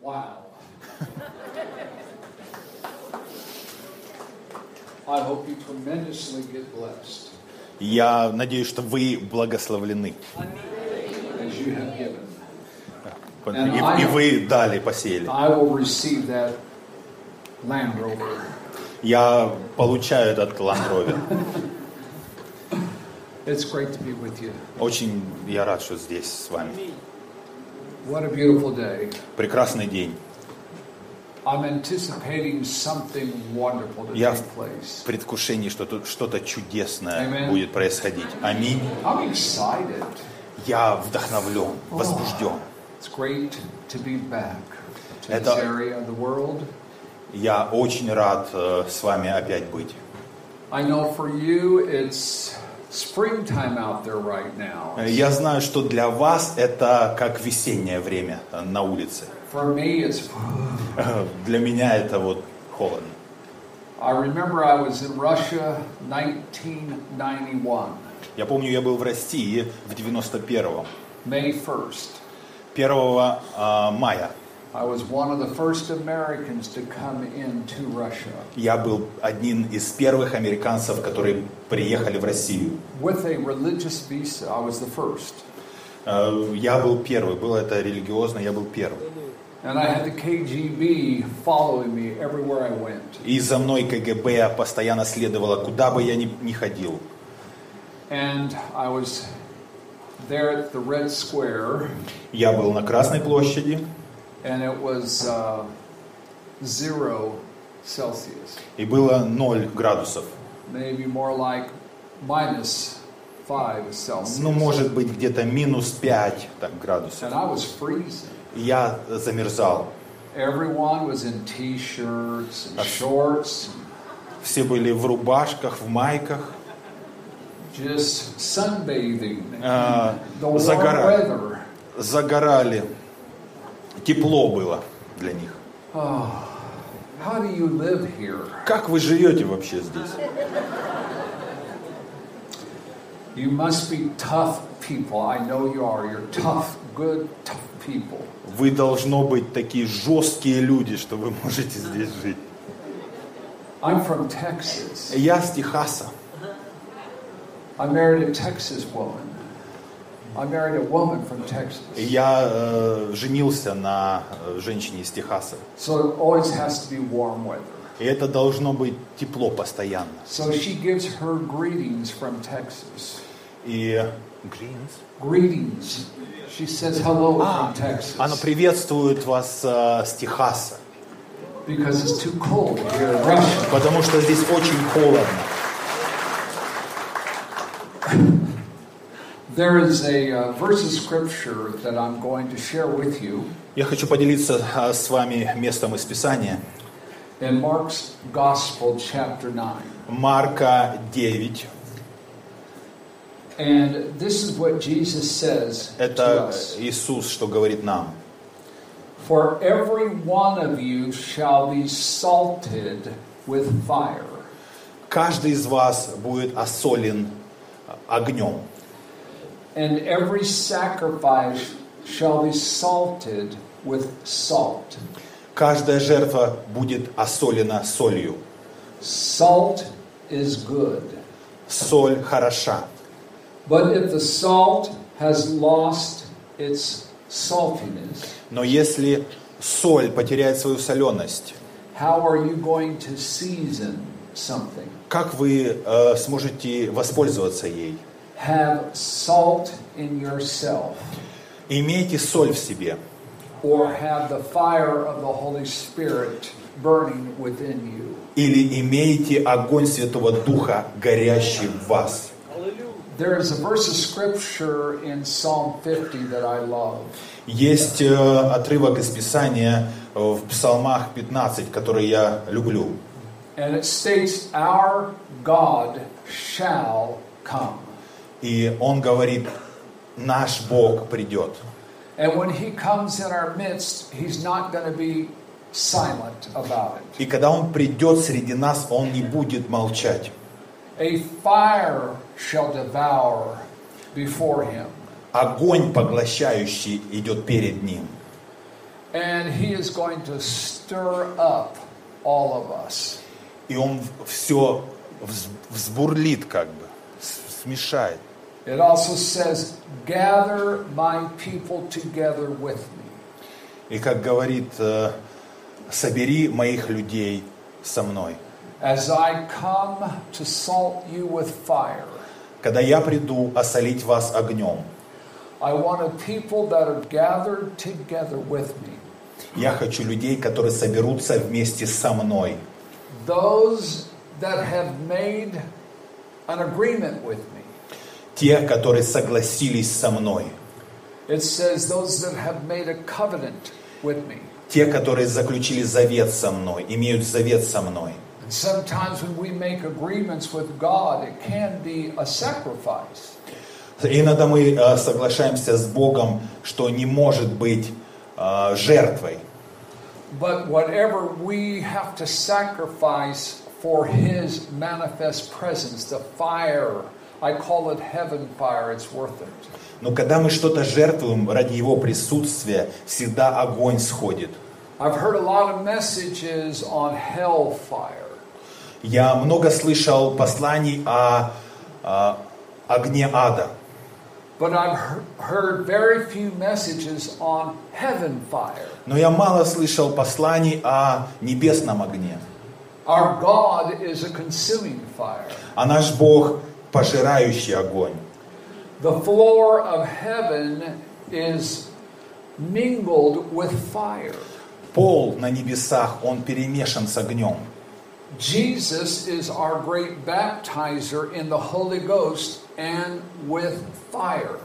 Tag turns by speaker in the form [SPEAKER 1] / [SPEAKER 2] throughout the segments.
[SPEAKER 1] Wow. I hope you tremendously get blessed
[SPEAKER 2] Я надеюсь, что вы благословлены.
[SPEAKER 1] as you have given.
[SPEAKER 2] И, и вы дали, посеяли.
[SPEAKER 1] I will receive that Land Rover.
[SPEAKER 2] Я получаю этот Land Rover.
[SPEAKER 1] It's great to be with you.
[SPEAKER 2] Очень я рад, что здесь с вами.
[SPEAKER 1] What a beautiful day.
[SPEAKER 2] Прекрасный день.
[SPEAKER 1] I'm anticipating something wonderful to
[SPEAKER 2] Я
[SPEAKER 1] take
[SPEAKER 2] в
[SPEAKER 1] place.
[SPEAKER 2] предвкушении, что тут что-то чудесное
[SPEAKER 1] Amen.
[SPEAKER 2] будет происходить. Аминь.
[SPEAKER 1] I'm excited.
[SPEAKER 2] Я вдохновлен, возбужден.
[SPEAKER 1] It's great to be back to
[SPEAKER 2] Это-
[SPEAKER 1] this area of the world.
[SPEAKER 2] Я очень рад э, с вами опять быть.
[SPEAKER 1] I know for you it's springtime out there right now.
[SPEAKER 2] Э, Я знаю, что для вас это как весеннее время э, на улице.
[SPEAKER 1] For me, it's.
[SPEAKER 2] Э, Для меня это вот холодно.
[SPEAKER 1] I remember I was in Russia 1991,
[SPEAKER 2] Я помню, я был в России в 91-м.
[SPEAKER 1] May 1st.
[SPEAKER 2] 1 а, мая
[SPEAKER 1] I was one of the first Americans to come into Russia
[SPEAKER 2] я был одним из первых американцев, которые приехали в Россию.
[SPEAKER 1] with a religious visa. I was the first.
[SPEAKER 2] Э, Я был первый, было это религиозно, я был первый.
[SPEAKER 1] And I had the KGB following me everywhere I went.
[SPEAKER 2] И за мной КГБ постоянно следовало, куда бы я ни, ни ходил.
[SPEAKER 1] And I was there at the Red Square,
[SPEAKER 2] Я был на Красной площади,
[SPEAKER 1] and it was uh, zero Celsius,
[SPEAKER 2] и было 0 градусов.
[SPEAKER 1] maybe more like minus five Celsius.
[SPEAKER 2] Ну, может быть, где-то минус 5 так, градусов.
[SPEAKER 1] And I was freezing.
[SPEAKER 2] И я замерзал.
[SPEAKER 1] Everyone was in t-shirts and shorts,
[SPEAKER 2] Все были в рубашках, в майках.
[SPEAKER 1] just sunbathing.
[SPEAKER 2] А,
[SPEAKER 1] The warm
[SPEAKER 2] загорали.
[SPEAKER 1] weather.
[SPEAKER 2] загорали. Тепло было для них.
[SPEAKER 1] How do you live here?
[SPEAKER 2] Как вы живете вообще здесь?
[SPEAKER 1] You must be tough people. I know you are. You're tough, good, tough people.
[SPEAKER 2] Вы должно быть такие жесткие люди, что вы можете здесь жить.
[SPEAKER 1] I'm from Texas.
[SPEAKER 2] Я с Техаса.
[SPEAKER 1] I married a Texas woman. I married a woman from Texas.
[SPEAKER 2] И Я э, женился на э, женщине из Техаса.
[SPEAKER 1] So it always has to be warm weather.
[SPEAKER 2] И это должно быть тепло постоянно.
[SPEAKER 1] So she gives her greetings from Texas.
[SPEAKER 2] И
[SPEAKER 1] Greetings. She says hello
[SPEAKER 2] А,
[SPEAKER 1] from Texas.
[SPEAKER 2] она приветствует вас э, с Техаса,
[SPEAKER 1] Because it's too cold here in Russia.
[SPEAKER 2] потому что здесь очень холодно.
[SPEAKER 1] There is a uh, verse of scripture that I'm going to share with you
[SPEAKER 2] Я хочу поделиться э, с вами местом из Писания.
[SPEAKER 1] in Mark's Gospel, chapter 9.
[SPEAKER 2] Марка 9.
[SPEAKER 1] And this is what Jesus says to
[SPEAKER 2] Это
[SPEAKER 1] us.
[SPEAKER 2] Иисус, что говорит нам.
[SPEAKER 1] For every one of you shall be salted with fire,
[SPEAKER 2] Каждый из вас будет осолен огнем.
[SPEAKER 1] and every sacrifice shall be salted with salt.
[SPEAKER 2] Каждая жертва будет осолена солью.
[SPEAKER 1] Salt is good.
[SPEAKER 2] Соль хороша.
[SPEAKER 1] But if the salt has lost its saltiness,
[SPEAKER 2] Но если соль потеряет свою соленость,
[SPEAKER 1] how are you going to season something?
[SPEAKER 2] как вы э, сможете воспользоваться ей?
[SPEAKER 1] Have salt in yourself,
[SPEAKER 2] Имейте соль в себе,
[SPEAKER 1] or have the fire of the Holy Spirit burning within you.
[SPEAKER 2] или имейте огонь Святого Духа, горящий в вас.
[SPEAKER 1] There is a verse of scripture in Psalm 50 that I love.
[SPEAKER 2] Есть э, отрывок из Писания э, в Псалмах 15, который я люблю.
[SPEAKER 1] And it states, Our God shall come.
[SPEAKER 2] И он говорит, наш Бог придет.
[SPEAKER 1] And when he comes in our midst, he's not going to be silent about it.
[SPEAKER 2] И когда он придет среди нас, он не будет молчать.
[SPEAKER 1] A fire shall devour before him.
[SPEAKER 2] Огонь поглощающий идет перед ним.
[SPEAKER 1] And he is going to stir up all of us.
[SPEAKER 2] И Он все взбурлит как бы, смешает.
[SPEAKER 1] It also says, Gather my people together with me.
[SPEAKER 2] И как говорит, э, собери моих людей со мной.
[SPEAKER 1] As I come to salt you with fire,
[SPEAKER 2] Когда я приду осолить вас огнем,
[SPEAKER 1] I want a people that are gathered together with me.
[SPEAKER 2] я хочу людей, которые соберутся вместе со мной.
[SPEAKER 1] Those that have made an agreement with me.
[SPEAKER 2] Те, которые согласились со мной.
[SPEAKER 1] It says, Those that have made a covenant with me.
[SPEAKER 2] Те, которые заключили завет со мной, имеют завет со мной.
[SPEAKER 1] And sometimes when we make agreements with God, it can be a sacrifice.
[SPEAKER 2] Иногда мы э, соглашаемся с Богом, что не может быть э, жертвой.
[SPEAKER 1] But whatever we have to sacrifice for His manifest presence, the fire, I call it heaven fire, it's worth it.
[SPEAKER 2] Но когда мы что-то жертвуем ради Его присутствия, всегда огонь сходит.
[SPEAKER 1] I've heard a lot of messages on hellfire.
[SPEAKER 2] Я много слышал посланий о, о огне ада,
[SPEAKER 1] But I've he- heard very few messages on heaven fire.
[SPEAKER 2] но я мало слышал посланий о небесном огне.
[SPEAKER 1] Our God is a consuming fire.
[SPEAKER 2] А наш Бог пожирающий огонь.
[SPEAKER 1] The floor of heaven is mingled with fire.
[SPEAKER 2] Пол на небесах, он перемешан с огнем.
[SPEAKER 1] Jesus is our great baptizer in the Holy Ghost and with fire.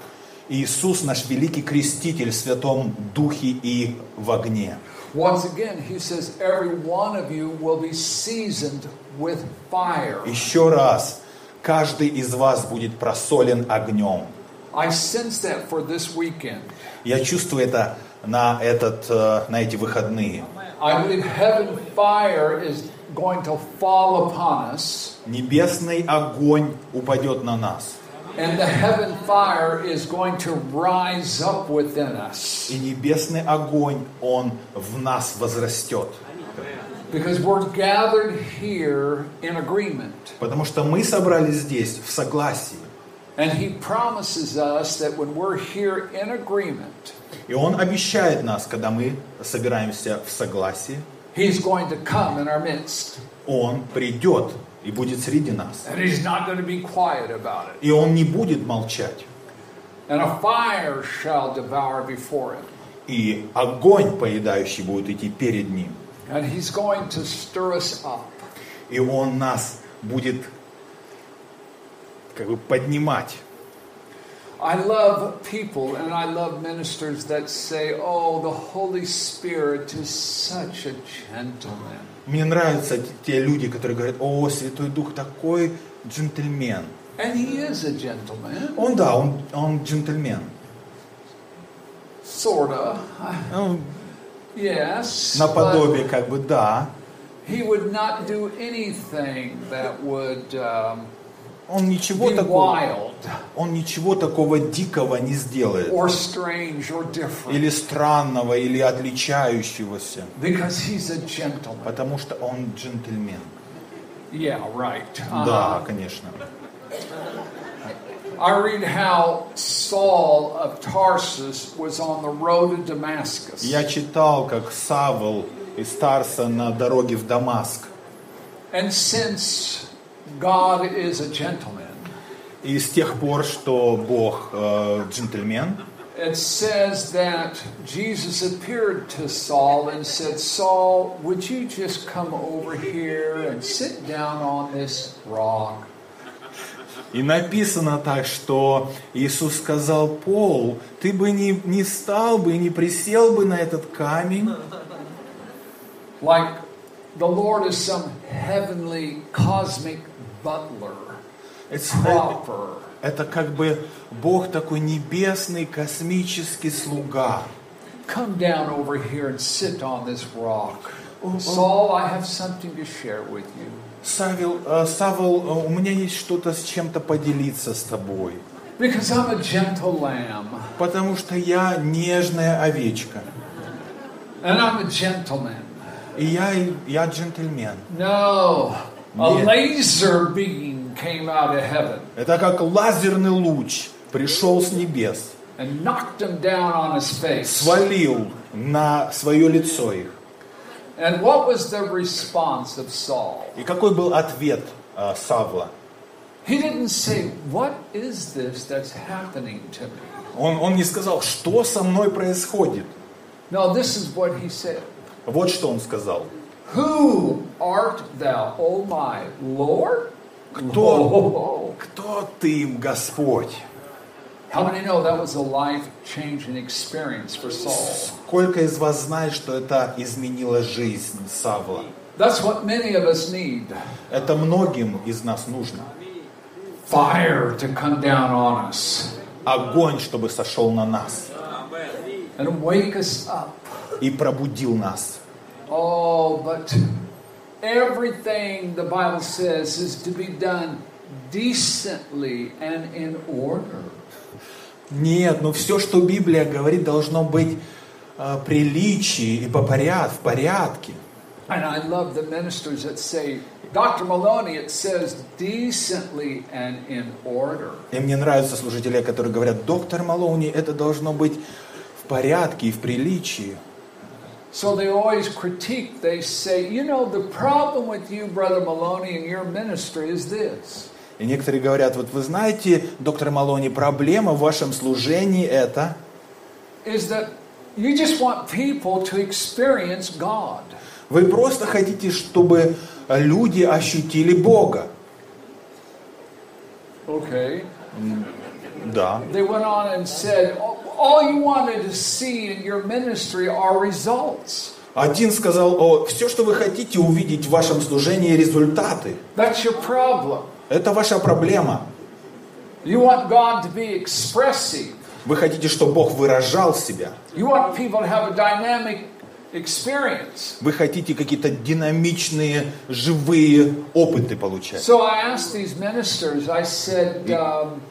[SPEAKER 2] Иисус наш великий креститель в Святом Духе и в огне.
[SPEAKER 1] Once again, he says, Every one of you will be seasoned with fire.
[SPEAKER 2] Еще раз, каждый из вас будет просолен огнем.
[SPEAKER 1] I sense that for this weekend.
[SPEAKER 2] Я чувствую это на, этот, э, на эти выходные.
[SPEAKER 1] I believe heaven fire is going to fall upon us,
[SPEAKER 2] Небесный огонь упадет на нас.
[SPEAKER 1] and the heaven fire is going to rise up within us.
[SPEAKER 2] И небесный огонь, он в нас возрастет.
[SPEAKER 1] Because we're gathered here in agreement.
[SPEAKER 2] Потому что мы собрались здесь в согласии.
[SPEAKER 1] And he promises us that when we're here in agreement,
[SPEAKER 2] И он обещает нас, когда мы собираемся в согласии,
[SPEAKER 1] he's going to come in our midst.
[SPEAKER 2] он придет и будет среди нас.
[SPEAKER 1] And he's not going to be quiet about it.
[SPEAKER 2] И он не будет молчать.
[SPEAKER 1] And a fire shall devour before him.
[SPEAKER 2] И огонь поедающий будет идти перед ним.
[SPEAKER 1] And he's going to stir us up.
[SPEAKER 2] И он нас будет как бы поднимать.
[SPEAKER 1] I love people and I love ministers that say, oh, the Holy Spirit is such a gentleman.
[SPEAKER 2] Мне нравятся те люди, которые говорят, о, Святой Дух такой джентльмен.
[SPEAKER 1] And he is a gentleman,
[SPEAKER 2] Он, да, он, он джентльмен.
[SPEAKER 1] sort of.
[SPEAKER 2] Ну,
[SPEAKER 1] Yes.
[SPEAKER 2] наподобие, как бы, да.
[SPEAKER 1] He would not do anything that would um,
[SPEAKER 2] Он ничего
[SPEAKER 1] be
[SPEAKER 2] такого,
[SPEAKER 1] wild
[SPEAKER 2] он ничего такого дикого не сделает.
[SPEAKER 1] or strange or different
[SPEAKER 2] Или странного, или отличающегося.
[SPEAKER 1] because he's a gentleman.
[SPEAKER 2] Потому что он джентльмен.
[SPEAKER 1] Yeah, right. Uh-huh.
[SPEAKER 2] Да, конечно.
[SPEAKER 1] I read how Saul of Tarsus was on the road to Damascus.
[SPEAKER 2] Я читал, как Савл из Тарса на дороге в Дамаск.
[SPEAKER 1] And since God is a gentleman,
[SPEAKER 2] И с тех пор, что Бог э, джентльмен,
[SPEAKER 1] it says that Jesus appeared to Saul and said, Saul, would you just come over here and sit down on this rock?
[SPEAKER 2] И написано так, что Иисус сказал, Пол, ты бы не, не встал бы и не присел бы на этот камень.
[SPEAKER 1] Like the Lord is some heavenly cosmic butler,
[SPEAKER 2] Это,
[SPEAKER 1] proper.
[SPEAKER 2] это как бы Бог такой небесный, космический слуга.
[SPEAKER 1] Come down over here and sit on this rock. Saul, I have something to share with you.
[SPEAKER 2] Савел, э, Савл, э, у меня есть что-то с чем-то поделиться с тобой.
[SPEAKER 1] Because I'm a gentle lamb.
[SPEAKER 2] Потому что я нежная овечка.
[SPEAKER 1] And I'm a gentleman.
[SPEAKER 2] И я, я джентльмен.
[SPEAKER 1] No, a laser beam came out of heaven
[SPEAKER 2] Это как лазерный луч пришел с небес,
[SPEAKER 1] and knocked him down on his face.
[SPEAKER 2] свалил на свое лицо их.
[SPEAKER 1] And what was the response of Saul?
[SPEAKER 2] И какой был ответ э, Савла?
[SPEAKER 1] He didn't say, What is this that's happening to me?
[SPEAKER 2] Он, он не сказал, что со мной происходит.
[SPEAKER 1] No, this is what he said.
[SPEAKER 2] Вот что он сказал.
[SPEAKER 1] Who art thou, O my Lord?
[SPEAKER 2] Кто,
[SPEAKER 1] Whoa.
[SPEAKER 2] кто ты, Господь?
[SPEAKER 1] How many know that was a life changing experience for Saul?
[SPEAKER 2] Сколько из вас знает, что это изменило жизнь Савла?
[SPEAKER 1] That's what many of us need
[SPEAKER 2] Это многим из нас нужно.
[SPEAKER 1] fire to come down on us
[SPEAKER 2] Огонь, чтобы сошел на нас
[SPEAKER 1] and wake us up.
[SPEAKER 2] и пробудил нас.
[SPEAKER 1] Oh, but everything the Bible says is to be done decently and in order.
[SPEAKER 2] Нет, но все, что Библия говорит, должно быть э, приличии и по поряд, в порядке.
[SPEAKER 1] And I love the ministers that say, Dr. Maloney, it says decently and in order.
[SPEAKER 2] И мне нравятся служители, которые говорят, доктор Малоуни, это должно быть в порядке и в приличии.
[SPEAKER 1] So they always critique, they say, you know, the problem with you, Brother Maloney, and your ministry is this.
[SPEAKER 2] И некоторые говорят, вот вы знаете, доктор Малони, проблема в вашем служении это, вы просто хотите, чтобы люди ощутили Бога.
[SPEAKER 1] Okay.
[SPEAKER 2] Да.
[SPEAKER 1] They went on and said, all you wanted to see in your ministry are results.
[SPEAKER 2] Один сказал, о, все, что вы хотите увидеть в вашем служении, результаты.
[SPEAKER 1] That's your problem.
[SPEAKER 2] Это ваша проблема.
[SPEAKER 1] You want God to be expressive.
[SPEAKER 2] Вы хотите, чтобы Бог выражал себя.
[SPEAKER 1] You want people to have a dynamic experience.
[SPEAKER 2] Вы хотите какие-то динамичные, живые опыты получать.
[SPEAKER 1] So I asked these ministers, I said, um,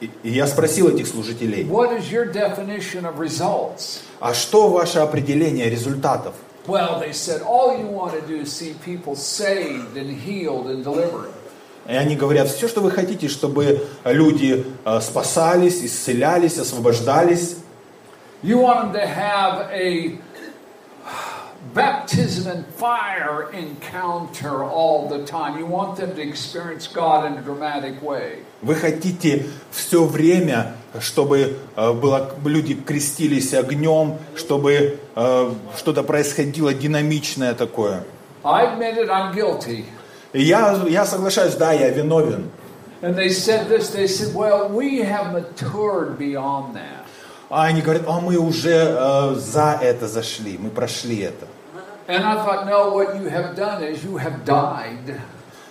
[SPEAKER 2] И и я спросил этих служителей,
[SPEAKER 1] what is your definition of results?
[SPEAKER 2] а что ваше определение результатов?
[SPEAKER 1] Well, they said, all you want to do is see people saved and healed and delivered.
[SPEAKER 2] И они говорят, все, что вы хотите, чтобы люди э, спасались, исцелялись, освобождались.
[SPEAKER 1] You want them to have a baptism and fire encounter all the time. You want them to experience God in a dramatic way.
[SPEAKER 2] Вы хотите все время, чтобы э, было, люди крестились огнем, чтобы э, что-то происходило динамичное такое.
[SPEAKER 1] I admit it, I'm guilty.
[SPEAKER 2] И я, я соглашаюсь, да, я виновен.
[SPEAKER 1] And they said this, they said, well, we have matured beyond that.
[SPEAKER 2] А они говорят, а мы уже э, за это зашли, мы прошли это.
[SPEAKER 1] And I thought, no, what you have done is you have died.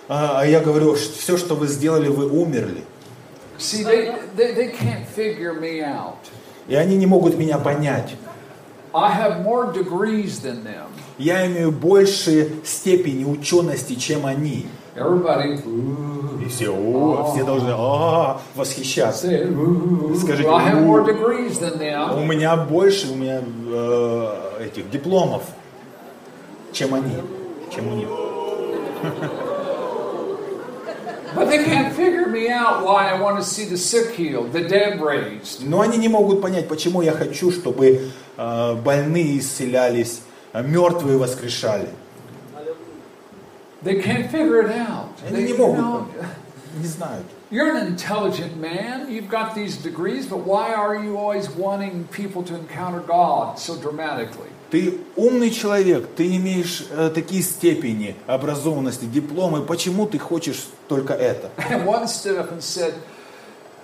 [SPEAKER 2] А а я говорю, все, что вы сделали, вы умерли.
[SPEAKER 1] See, they, they, they can't figure me out.
[SPEAKER 2] И они не могут меня понять.
[SPEAKER 1] I have more degrees than them.
[SPEAKER 2] Я имею больше степени учености, чем они.
[SPEAKER 1] Everybody,
[SPEAKER 2] И все, о, все должны «А, восхищаться.
[SPEAKER 1] say, ooh,
[SPEAKER 2] Скажите,
[SPEAKER 1] I have more degrees than
[SPEAKER 2] У
[SPEAKER 1] them.
[SPEAKER 2] меня больше, у меня э, этих дипломов, чем они, чем у них.
[SPEAKER 1] But they can't figure me out why I want to see the sick healed, the dead raised.
[SPEAKER 2] Но они не могут понять, почему я хочу, чтобы больные исцелялись, а мертвые воскрешали.
[SPEAKER 1] They can't figure it out.
[SPEAKER 2] Они не могут. Не знают.
[SPEAKER 1] You're an intelligent man. You've got these degrees, but why are you always wanting people to encounter God so dramatically?
[SPEAKER 2] Ты умный человек, ты имеешь э, такие степени образованности, дипломы. Почему ты хочешь только это?
[SPEAKER 1] And one stood up and said,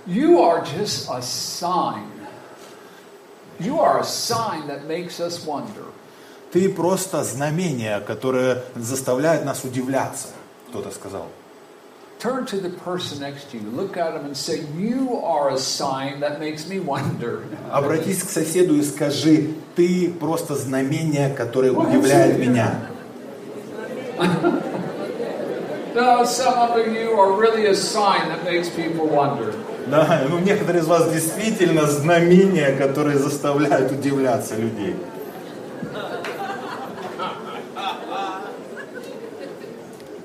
[SPEAKER 1] You are just a sign. You are a sign that makes us wonder.
[SPEAKER 2] Ты просто знамение, которое заставляет нас удивляться. Кто-то сказал.
[SPEAKER 1] Turn to the person next to you, look at him and say, You are a sign that makes me wonder.
[SPEAKER 2] Обратись к соседу и скажи, ты просто знамение, которое удивляет меня.
[SPEAKER 1] No, some of you are really a sign that makes people wonder.
[SPEAKER 2] Да, ну некоторые из вас действительно знамения, которые заставляют удивляться людей.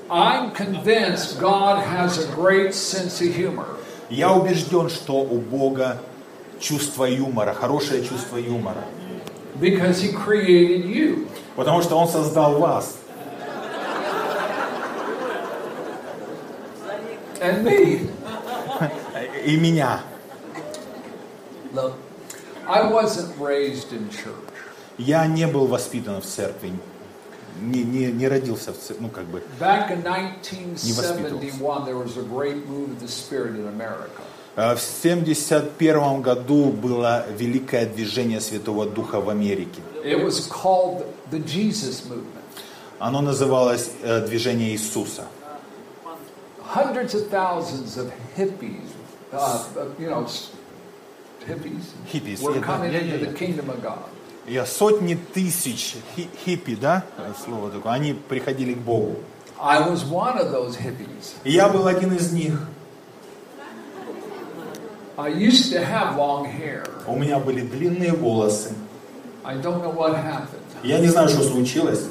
[SPEAKER 1] I'm convinced God has a great sense of humor.
[SPEAKER 2] Я убежден, что у Бога чувство юмора, хорошее чувство юмора.
[SPEAKER 1] Because he created you.
[SPEAKER 2] Потому что Он создал вас.
[SPEAKER 1] And me
[SPEAKER 2] и меня.
[SPEAKER 1] Look, I wasn't raised in church.
[SPEAKER 2] Я не был воспитан в церкви, не, не, не родился в церкви, ну как бы.
[SPEAKER 1] Back in 1971, there was a great move of the Spirit in America.
[SPEAKER 2] Э, В 71 году было великое движение Святого Духа в Америке.
[SPEAKER 1] It was called the Jesus Movement.
[SPEAKER 2] Оно называлось э, движение Иисуса.
[SPEAKER 1] Hundreds of thousands of hippies, uh, uh, you know, s- hippies,
[SPEAKER 2] Hippies,
[SPEAKER 1] were
[SPEAKER 2] yeah,
[SPEAKER 1] coming
[SPEAKER 2] yeah,
[SPEAKER 1] into
[SPEAKER 2] yeah,
[SPEAKER 1] the
[SPEAKER 2] yeah.
[SPEAKER 1] kingdom of God.
[SPEAKER 2] Я сотни тысяч хи- хиппи, да, э, слово такое, они приходили к Богу.
[SPEAKER 1] I was one of those hippies.
[SPEAKER 2] Я был один из них.
[SPEAKER 1] I used to have long hair.
[SPEAKER 2] У меня были длинные волосы.
[SPEAKER 1] I don't know what happened.
[SPEAKER 2] Я не знаю, что случилось.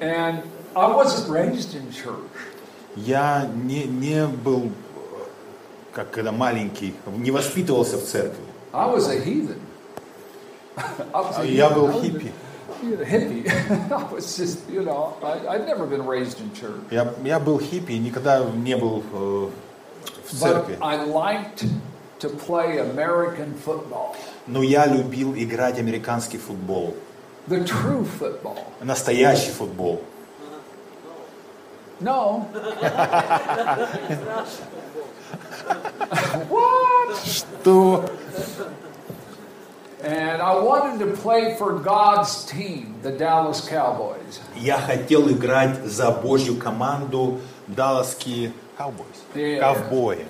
[SPEAKER 1] And I wasn't raised in church.
[SPEAKER 2] Я не, не был, э, как когда маленький, не воспитывался в церкви.
[SPEAKER 1] I was a heathen. I was a
[SPEAKER 2] Я был хиппи.
[SPEAKER 1] hippie. I was just, you know, I, I'd never been raised in church.
[SPEAKER 2] Я, я был хиппи, никогда не был э, в
[SPEAKER 1] But
[SPEAKER 2] церкви.
[SPEAKER 1] I liked to play American football,
[SPEAKER 2] Но я любил играть американский футбол.
[SPEAKER 1] the true football.
[SPEAKER 2] Настоящий футбол.
[SPEAKER 1] No. what?
[SPEAKER 2] Что?
[SPEAKER 1] And I wanted to play for God's team, the Dallas Cowboys.
[SPEAKER 2] Я хотел играть за Божью команду Далласские Cowboys. Ковбои.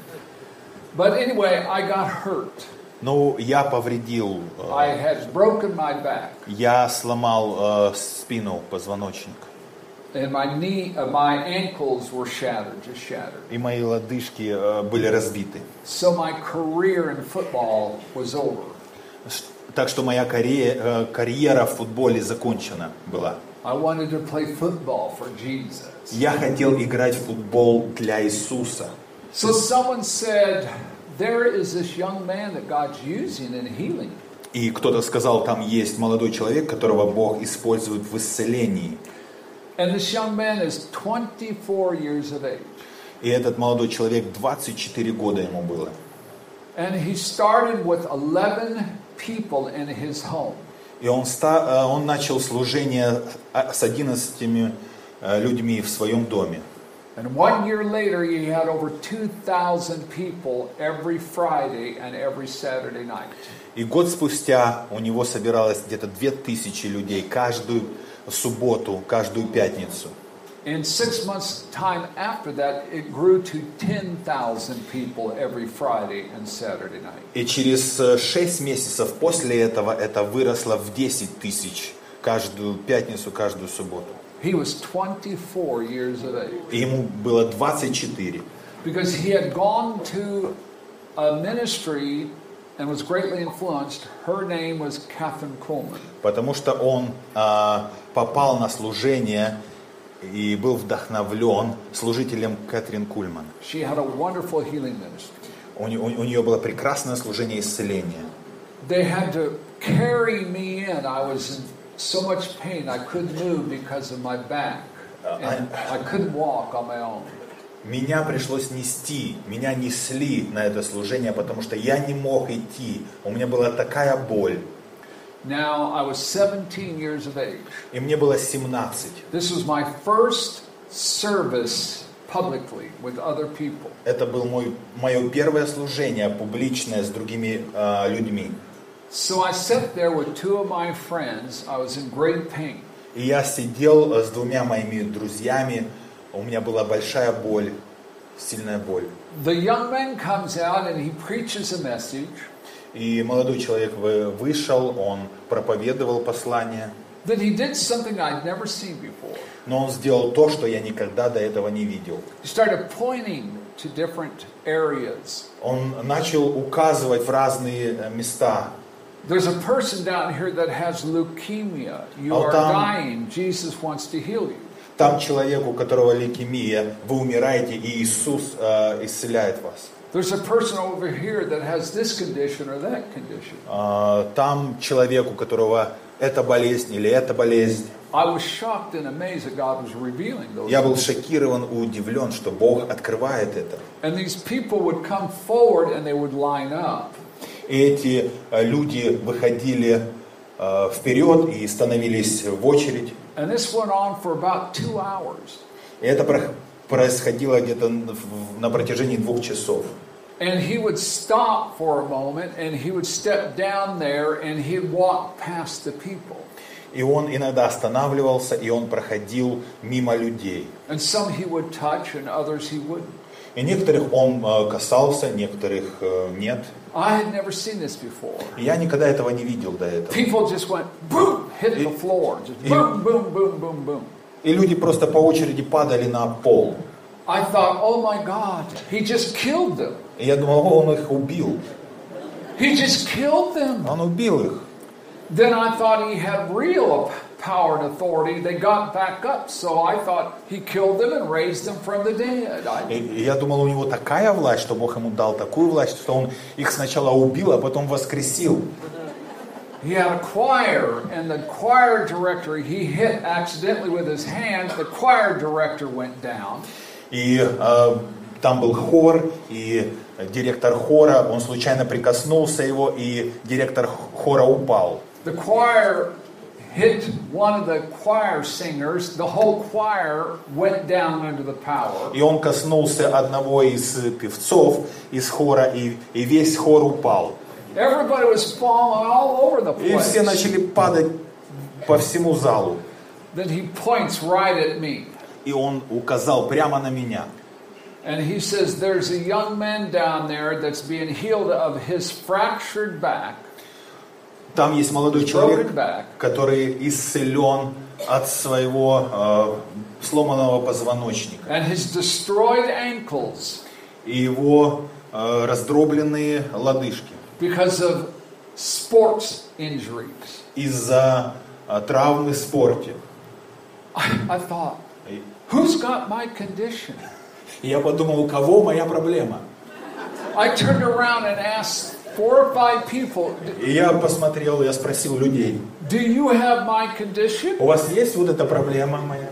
[SPEAKER 1] But anyway, I got hurt.
[SPEAKER 2] Ну, я повредил, э,
[SPEAKER 1] I had broken my back,
[SPEAKER 2] я сломал э, спину, позвоночник.
[SPEAKER 1] And my knee, uh, my ankles were shattered, just shattered.
[SPEAKER 2] И мои лодыжки э, были разбиты.
[SPEAKER 1] So my career in football was over.
[SPEAKER 2] Так что моя карьера, э, карьера в футболе закончена была.
[SPEAKER 1] I wanted to play football for Jesus.
[SPEAKER 2] Я хотел играть в футбол для Иисуса.
[SPEAKER 1] So someone said, There is this young man that God's using in healing.
[SPEAKER 2] И кто-то сказал, там есть молодой человек, которого Бог использует в исцелении.
[SPEAKER 1] And this young man is 24 years of age.
[SPEAKER 2] И этот молодой человек 24 года ему было.
[SPEAKER 1] And he started with 11 people in his home.
[SPEAKER 2] И он, ста- э, он начал служение э, с 11 э, людьми в своем доме.
[SPEAKER 1] And one year later, he had over 2,000 people every Friday and every Saturday night.
[SPEAKER 2] И год спустя у него собиралось где-то 2000 людей каждую субботу, каждую пятницу.
[SPEAKER 1] In six months' time after that, it grew to 10,000 people every Friday and Saturday night.
[SPEAKER 2] И через 6 месяцев после этого это выросло в 10 тысяч каждую пятницу, каждую субботу.
[SPEAKER 1] He was 24 years of age
[SPEAKER 2] И ему было 24.
[SPEAKER 1] because he had gone to a ministry and was greatly influenced. Her name was Catherine Coleman.
[SPEAKER 2] Потому что он а, попал на служение и был вдохновлен служителем Кэтрин Кульман.
[SPEAKER 1] She had a wonderful healing ministry.
[SPEAKER 2] У, не- у- у нее было прекрасное служение исцеления.
[SPEAKER 1] They had to carry me in. I was in so much pain I couldn't move because of my back. And I couldn't walk on my own.
[SPEAKER 2] Меня пришлось нести, меня несли на это служение, потому что я не мог идти. У меня была такая боль.
[SPEAKER 1] Now I was 17 years of age.
[SPEAKER 2] И мне было 17.
[SPEAKER 1] This was my first service publicly with other people.
[SPEAKER 2] Это было мой, мое первое служение публичное с другими а, людьми.
[SPEAKER 1] So I sat there with two of my friends. I was in great pain.
[SPEAKER 2] И я сидел э, с двумя моими друзьями. У меня была большая боль, сильная боль.
[SPEAKER 1] The young man comes out and he preaches a message
[SPEAKER 2] И молодой человек вы- вышел, он проповедовал послание,
[SPEAKER 1] that he did something I'd never seen before.
[SPEAKER 2] но он сделал то, что я никогда до этого не видел.
[SPEAKER 1] He started pointing to different areas.
[SPEAKER 2] Он начал указывать в разные э, места.
[SPEAKER 1] There's a person down here that has leukemia. You
[SPEAKER 2] Oh,
[SPEAKER 1] are
[SPEAKER 2] там-
[SPEAKER 1] dying. Jesus wants to heal you.
[SPEAKER 2] Там человек, у которого лейкемия, вы умираете, и Иисус э, исцеляет вас.
[SPEAKER 1] There's a person over here that has this condition or that condition.
[SPEAKER 2] А, Там человек, у которого эта болезнь или эта болезнь.
[SPEAKER 1] I was shocked and amazed that God was revealing those.
[SPEAKER 2] Я был шокирован и удивлен, что Бог открывает это.
[SPEAKER 1] And these people would come forward and they would line up.
[SPEAKER 2] И эти э, люди выходили э, вперед и становились в очередь.
[SPEAKER 1] And this went on for about two hours.
[SPEAKER 2] И это про- происходило где-то в- на протяжении двух часов.
[SPEAKER 1] And he would stop for a moment and he would step down there and he'd walk past the people.
[SPEAKER 2] И он иногда останавливался, и он проходил мимо людей.
[SPEAKER 1] And some he would touch and others he wouldn't.
[SPEAKER 2] И некоторых он э, касался, некоторых э, нет.
[SPEAKER 1] I had never seen this before.
[SPEAKER 2] Я никогда этого не видел до этого.
[SPEAKER 1] People just went boom, hit the floor. Just boom, boom, boom, boom, boom.
[SPEAKER 2] И люди просто по очереди падали на пол.
[SPEAKER 1] I thought, oh my God, he just killed them.
[SPEAKER 2] И я думал, он их убил.
[SPEAKER 1] He just killed them.
[SPEAKER 2] Он убил их.
[SPEAKER 1] Then I thought he had real power and authority. They got back up, so I thought he killed them and raised them from the dead. I,
[SPEAKER 2] И и я думал, у него такая власть, что Бог ему дал такую власть, что он их сначала убил, а потом воскресил.
[SPEAKER 1] he had a choir, and the choir director he hit accidentally with his hand. The choir director went down.
[SPEAKER 2] И э, там был хор, и директор хора, он случайно прикоснулся его, и директор хора упал.
[SPEAKER 1] The choir hit one of the choir singers. The whole choir went down under the power.
[SPEAKER 2] И он коснулся одного из э, певцов из хора, и, и весь хор упал.
[SPEAKER 1] Everybody was falling all over the
[SPEAKER 2] И все
[SPEAKER 1] place.
[SPEAKER 2] начали падать по всему залу.
[SPEAKER 1] Then he points right at me.
[SPEAKER 2] И он указал прямо на меня.
[SPEAKER 1] And he says, There's a young man down there that's being healed of his fractured back,
[SPEAKER 2] Там есть молодой человек, который исцелен от своего э, сломанного позвоночника.
[SPEAKER 1] and his destroyed ankles
[SPEAKER 2] И его э, раздробленные лодыжки
[SPEAKER 1] because of sports injuries.
[SPEAKER 2] из-за э, травмы в спорте.
[SPEAKER 1] I, I thought, Who's got my condition?
[SPEAKER 2] я подумал, у кого моя проблема?
[SPEAKER 1] I turned around and asked four or five people,
[SPEAKER 2] И я посмотрел, я спросил людей,
[SPEAKER 1] Do you have my condition?
[SPEAKER 2] у вас есть вот эта проблема моя?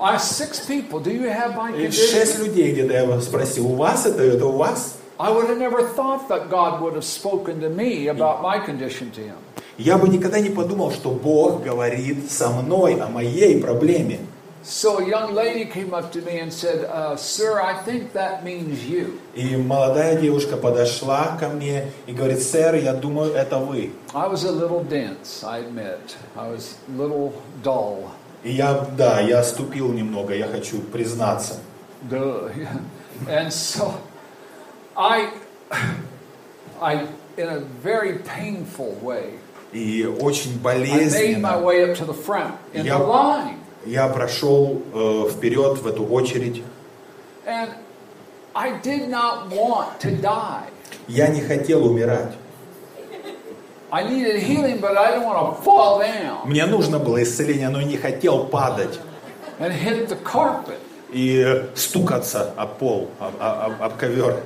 [SPEAKER 1] I six people, Do you have my
[SPEAKER 2] И шесть
[SPEAKER 1] condition?
[SPEAKER 2] людей где-то я спросил, у вас это, это у вас?
[SPEAKER 1] I would have never thought that God would have spoken to me about my condition to him.
[SPEAKER 2] Я бы никогда не подумал, что Бог говорит со мной о моей проблеме.
[SPEAKER 1] So a young lady came up to me and said, uh, Sir, I think that means you.
[SPEAKER 2] И молодая девушка подошла ко мне и говорит, сэр, я думаю, это вы.
[SPEAKER 1] I was a little dense, I admit. I was a little dull.
[SPEAKER 2] И я, да, я ступил немного, я хочу признаться.
[SPEAKER 1] Duh. And so I, I, in a very painful way,
[SPEAKER 2] И очень
[SPEAKER 1] I made my
[SPEAKER 2] болезненно
[SPEAKER 1] way up to the front in
[SPEAKER 2] Yeah.
[SPEAKER 1] the line.
[SPEAKER 2] Я прошел э, вперед в эту очередь.
[SPEAKER 1] And I did not want to die.
[SPEAKER 2] Я не хотел умирать.
[SPEAKER 1] I needed healing, but I didn't want to fall down
[SPEAKER 2] Мне нужно было исцеление, но не хотел падать
[SPEAKER 1] and hit the carpet.
[SPEAKER 2] и стукаться об пол, об, об- об ковер.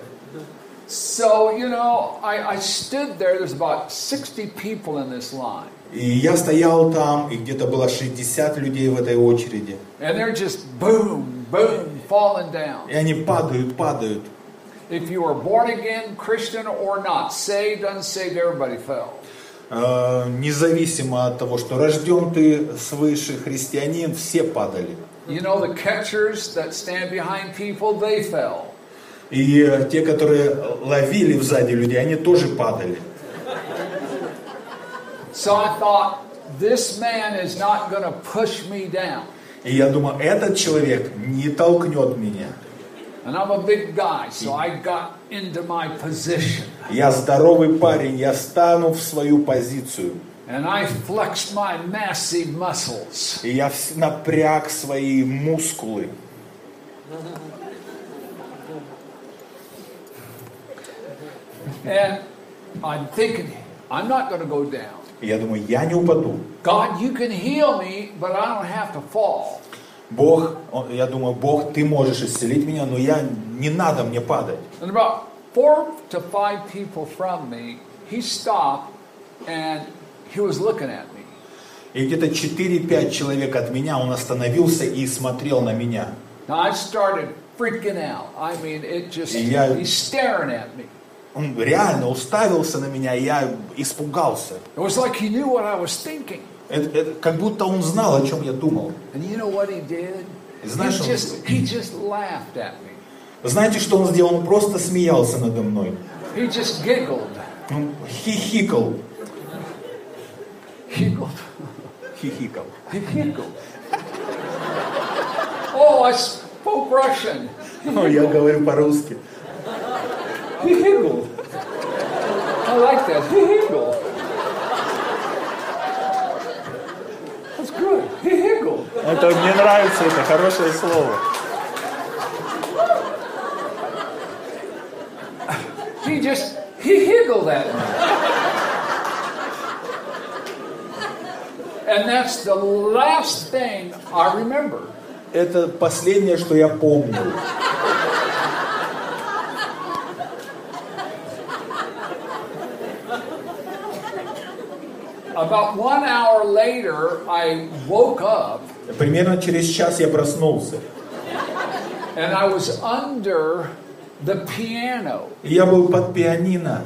[SPEAKER 1] So, you know, I, I stood there. There's about 60 people in this line.
[SPEAKER 2] И я стоял там, и где-то было 60 людей в этой очереди.
[SPEAKER 1] And they're just boom, boom, falling down.
[SPEAKER 2] И они падают, падают.
[SPEAKER 1] If you were born again, Christian or not, saved, unsaved, everybody fell.
[SPEAKER 2] Э, Независимо от того, что рожден ты свыше христианин, все падали.
[SPEAKER 1] You know, the catchers that stand behind people, they fell.
[SPEAKER 2] И э, те, которые ловили сзади людей, они тоже падали.
[SPEAKER 1] So I thought, this man is not going to push me down.
[SPEAKER 2] И я думаю, этот человек не толкнет меня.
[SPEAKER 1] And I'm a big guy, so I got into my position.
[SPEAKER 2] Я здоровый парень, я стану в свою позицию.
[SPEAKER 1] And I flexed my massive muscles.
[SPEAKER 2] И я напряг свои мускулы.
[SPEAKER 1] And I'm thinking, I'm not going to go down.
[SPEAKER 2] И я думаю, я не упаду.
[SPEAKER 1] God, you can heal me, but I don't have to fall.
[SPEAKER 2] Бог, я думаю, Бог, ты можешь исцелить меня, но я не надо мне падать.
[SPEAKER 1] And about four to five people from me, he stopped and he was looking at me.
[SPEAKER 2] И где-то 4-5 человек от меня, он остановился и смотрел на меня.
[SPEAKER 1] Now I started freaking out. I mean, it just,
[SPEAKER 2] Yeah.
[SPEAKER 1] he's staring at me.
[SPEAKER 2] Он реально уставился на меня, и я испугался.
[SPEAKER 1] It was like he knew what I was thinking.
[SPEAKER 2] Это, это как будто он знал, о чем я думал.
[SPEAKER 1] And you know what he did? He
[SPEAKER 2] Знаешь,
[SPEAKER 1] just, he just laughed at me.
[SPEAKER 2] Знаете, что он сделал? Он просто смеялся надо мной.
[SPEAKER 1] He just giggled.
[SPEAKER 2] Он хихикал.
[SPEAKER 1] Giggled.
[SPEAKER 2] Хихикал.
[SPEAKER 1] He giggled. Oh, I spoke Russian.
[SPEAKER 2] Ну, я говорю по-русски.
[SPEAKER 1] He giggled. I like that. He giggled. That's good. He giggled.
[SPEAKER 2] Это мне нравится, это хорошее слово.
[SPEAKER 1] He just, he giggled at me. And that's the last thing I remember.
[SPEAKER 2] Это последнее, что я помню.
[SPEAKER 1] About one hour later, I woke up
[SPEAKER 2] Примерно через час я проснулся.
[SPEAKER 1] and I was under the piano.
[SPEAKER 2] И я был под пианино.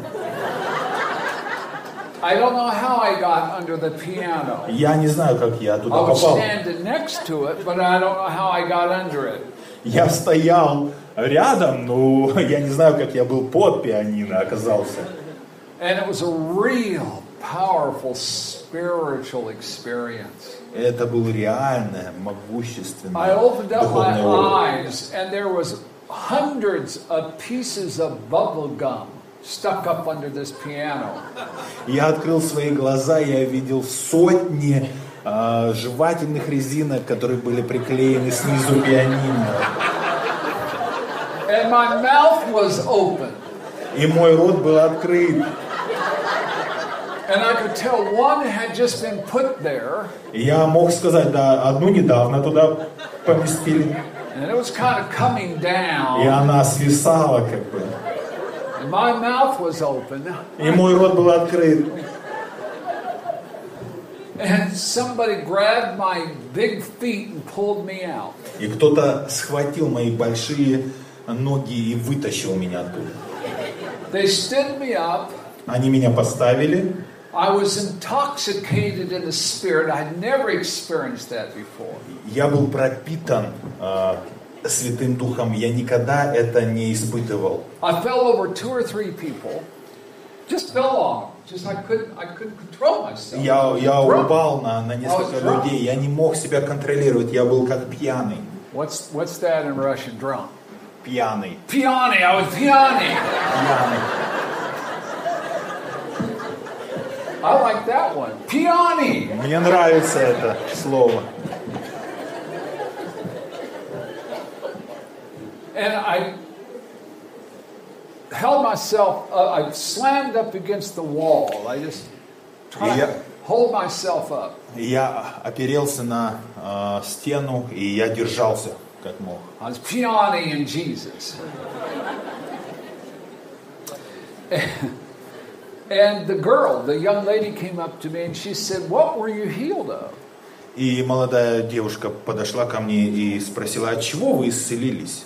[SPEAKER 1] I don't know how I got under the piano.
[SPEAKER 2] Я не знаю, как я
[SPEAKER 1] I
[SPEAKER 2] туда
[SPEAKER 1] was
[SPEAKER 2] попал.
[SPEAKER 1] standing next to it, but I don't know how I got under it.
[SPEAKER 2] Я стоял рядом, но я не знаю, как я был под пианино оказался.
[SPEAKER 1] And it was a real powerful spiritual experience.
[SPEAKER 2] Это был реальное,
[SPEAKER 1] I
[SPEAKER 2] могущественное
[SPEAKER 1] opened up my eyes, and there was hundreds of pieces of bubble gum stuck up under this piano.
[SPEAKER 2] Я открыл свои глаза, я видел сотни а, жевательных резинок, которые были приклеены снизу пианино.
[SPEAKER 1] And my mouth was open.
[SPEAKER 2] И мой рот был открыт.
[SPEAKER 1] And I could tell one had just been put there,
[SPEAKER 2] И я мог сказать, да, одну недавно туда поместили,
[SPEAKER 1] and it was kind of coming
[SPEAKER 2] и
[SPEAKER 1] down.
[SPEAKER 2] она свисала как бы.
[SPEAKER 1] And my mouth was open,
[SPEAKER 2] И мой рот был открыт.
[SPEAKER 1] and somebody grabbed my big feet and pulled me out.
[SPEAKER 2] И кто-то схватил мои большие ноги и вытащил меня оттуда.
[SPEAKER 1] They stood me up.
[SPEAKER 2] Они меня поставили.
[SPEAKER 1] I was intoxicated in the spirit. I'd never experienced that before.
[SPEAKER 2] Я был пропитан а, Святым Духом. Я никогда это не испытывал.
[SPEAKER 1] I fell over two or three people. Just fell on them. Just I couldn't I couldn't control myself.
[SPEAKER 2] Я, я
[SPEAKER 1] Drunk.
[SPEAKER 2] упал на, на несколько
[SPEAKER 1] I was drunk.
[SPEAKER 2] людей. Я не мог себя контролировать. Я был как пьяный.
[SPEAKER 1] What's what's that in Russian? Drunk.
[SPEAKER 2] Пьяный.
[SPEAKER 1] Piani. I was piani.
[SPEAKER 2] Пьяный.
[SPEAKER 1] I like that one. Piani.
[SPEAKER 2] Мне нравится это слово.
[SPEAKER 1] And I held myself. Uh, I slammed up against the wall. I just tried
[SPEAKER 2] Yeah.
[SPEAKER 1] to hold myself up.
[SPEAKER 2] Я оперелся на а, стену, и я держался как мог.
[SPEAKER 1] I was peony in Jesus. and the girl, the young lady, came up to me and she said, What were you healed of?
[SPEAKER 2] И молодая девушка подошла ко мне и спросила, от чего вы исцелились?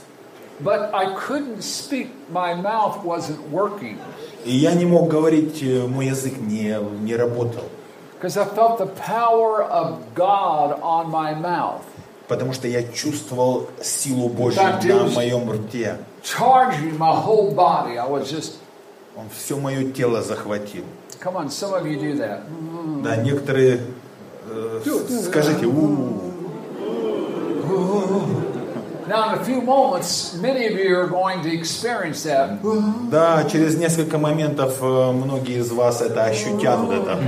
[SPEAKER 1] But I couldn't speak. My mouth wasn't working
[SPEAKER 2] И я не мог говорить, э, мой язык не, не работал,
[SPEAKER 1] because I felt the power of God on my mouth,
[SPEAKER 2] потому что я чувствовал силу Божью
[SPEAKER 1] Так, ты
[SPEAKER 2] на
[SPEAKER 1] уж-
[SPEAKER 2] моем рте.
[SPEAKER 1] charging my whole body. I was just,
[SPEAKER 2] Он все мое тело захватил.
[SPEAKER 1] come on, some of you do that.
[SPEAKER 2] Да, некоторые э, скажите, у
[SPEAKER 1] Now, in a few moments, many of you are going to experience that.
[SPEAKER 2] да, через несколько моментов э, многие из вас это ощутят вот это.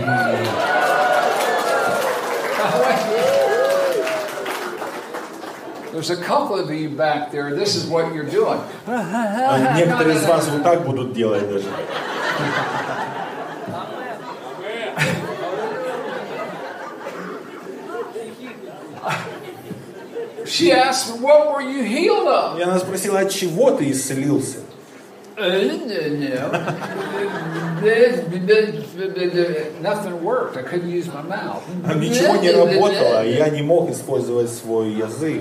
[SPEAKER 1] There's a couple of you back there, this is what you're doing.
[SPEAKER 2] А Некоторые из вас вот так будут делать даже.
[SPEAKER 1] She asked me, What were you healed of?
[SPEAKER 2] И она спросила, от чего ты исцелился?
[SPEAKER 1] Nothing worked. I couldn't use my mouth.
[SPEAKER 2] Ничего не работало, я не мог использовать свой язык.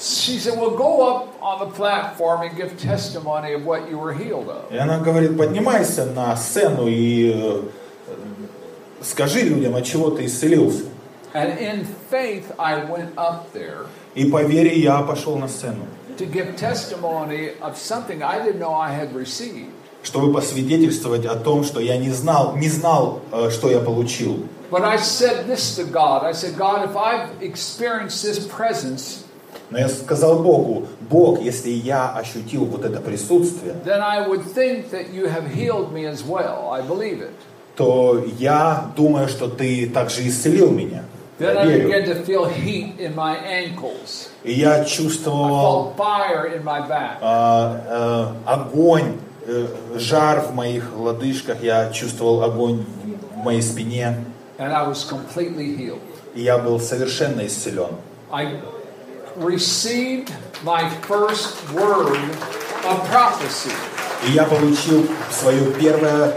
[SPEAKER 1] She said, Well, go up on the platform and give testimony of what you were healed of.
[SPEAKER 2] И она говорит, поднимайся на сцену и э, скажи людям, от чего ты исцелился.
[SPEAKER 1] And in faith, I went up there
[SPEAKER 2] И по вере я пошел на сцену,
[SPEAKER 1] to give testimony of something I didn't know I had received.
[SPEAKER 2] чтобы посвидетельствовать о том, что я не знал, не знал, э, что я получил.
[SPEAKER 1] But I said this to God. I said, God, if I've experienced this presence,
[SPEAKER 2] Но я сказал Богу, Бог, если я ощутил вот это присутствие,
[SPEAKER 1] well.
[SPEAKER 2] То я думаю, что ты также исцелил меня.
[SPEAKER 1] Then I began to feel heat in my ankles.
[SPEAKER 2] И я
[SPEAKER 1] I
[SPEAKER 2] чувствовал
[SPEAKER 1] felt fire in my back.
[SPEAKER 2] а, э, огонь, э, жар в моих лодыжках, я чувствовал огонь в моей спине,
[SPEAKER 1] And I was completely healed.
[SPEAKER 2] и я был совершенно исцелен.
[SPEAKER 1] I received my first word of prophecy.
[SPEAKER 2] И я получил свое первое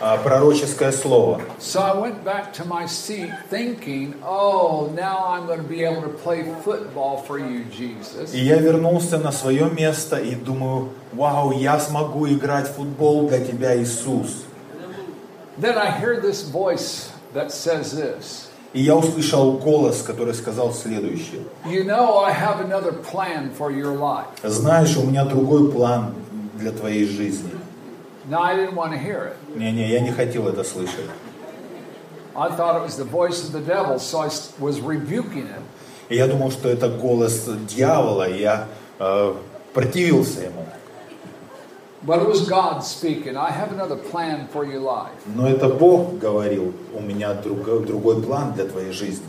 [SPEAKER 2] а, пророческое слово.
[SPEAKER 1] So I went back to my seat thinking, oh, now I'm going to be able to play football for you, Jesus.
[SPEAKER 2] И я вернулся на свое место и думаю, вау, я смогу играть в футбол для тебя, Иисус.
[SPEAKER 1] Then I hear this voice that says this
[SPEAKER 2] И я услышал голос, который сказал следующее.
[SPEAKER 1] You know, I have another plan for your life.
[SPEAKER 2] Знаешь, у меня другой план для твоей жизни.
[SPEAKER 1] Now, I didn't want to hear it.
[SPEAKER 2] Не-не, я не хотел это слышать.
[SPEAKER 1] I thought it was the voice of the devil, so I s- was rebuking it.
[SPEAKER 2] И я думал, что это голос дьявола, и я э, противился ему.
[SPEAKER 1] But it was God speaking. I have another plan for your life.
[SPEAKER 2] Но это Бог говорил, у меня друго- другой план для твоей жизни.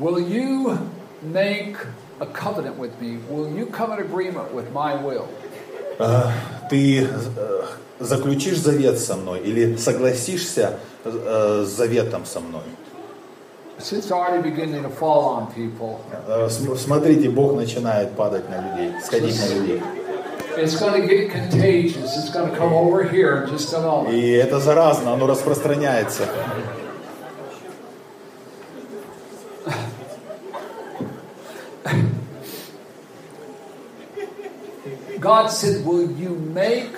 [SPEAKER 1] Will you make a covenant with me? Will you come in agreement with my will?
[SPEAKER 2] Э, Ты э, заключишь завет со мной или согласишься э, с заветом со мной?
[SPEAKER 1] It's already beginning to fall on people.
[SPEAKER 2] Э, см- Смотрите, Бог начинает падать на людей, сходить на людей. И это заразно, оно распространяется.
[SPEAKER 1] God said, Will you make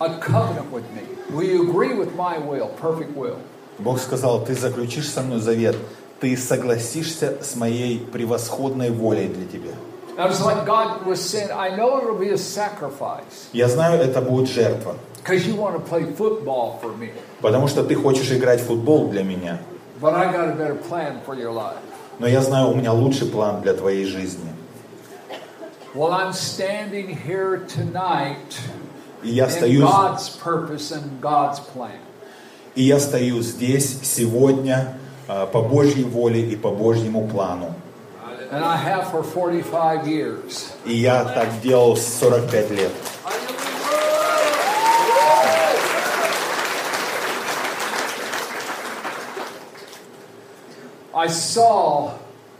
[SPEAKER 1] a covenant with me? Will you agree with my will, perfect will?
[SPEAKER 2] Бог сказал, ты заключишь со мной завет, ты согласишься с моей превосходной волей для тебя. Я знаю, это будет жертва, потому что ты хочешь играть в футбол для меня.
[SPEAKER 1] But I got a better plan for your life.
[SPEAKER 2] Но я знаю, у меня лучший план для твоей жизни.
[SPEAKER 1] Well, I'm standing here tonight
[SPEAKER 2] И я
[SPEAKER 1] in
[SPEAKER 2] стою,
[SPEAKER 1] God's purpose and God's plan.
[SPEAKER 2] и я стою здесь сегодня а, по Божьей воле и по Божьему плану.
[SPEAKER 1] And I have for 45 years.
[SPEAKER 2] И я так делал с 45 лет.
[SPEAKER 1] I saw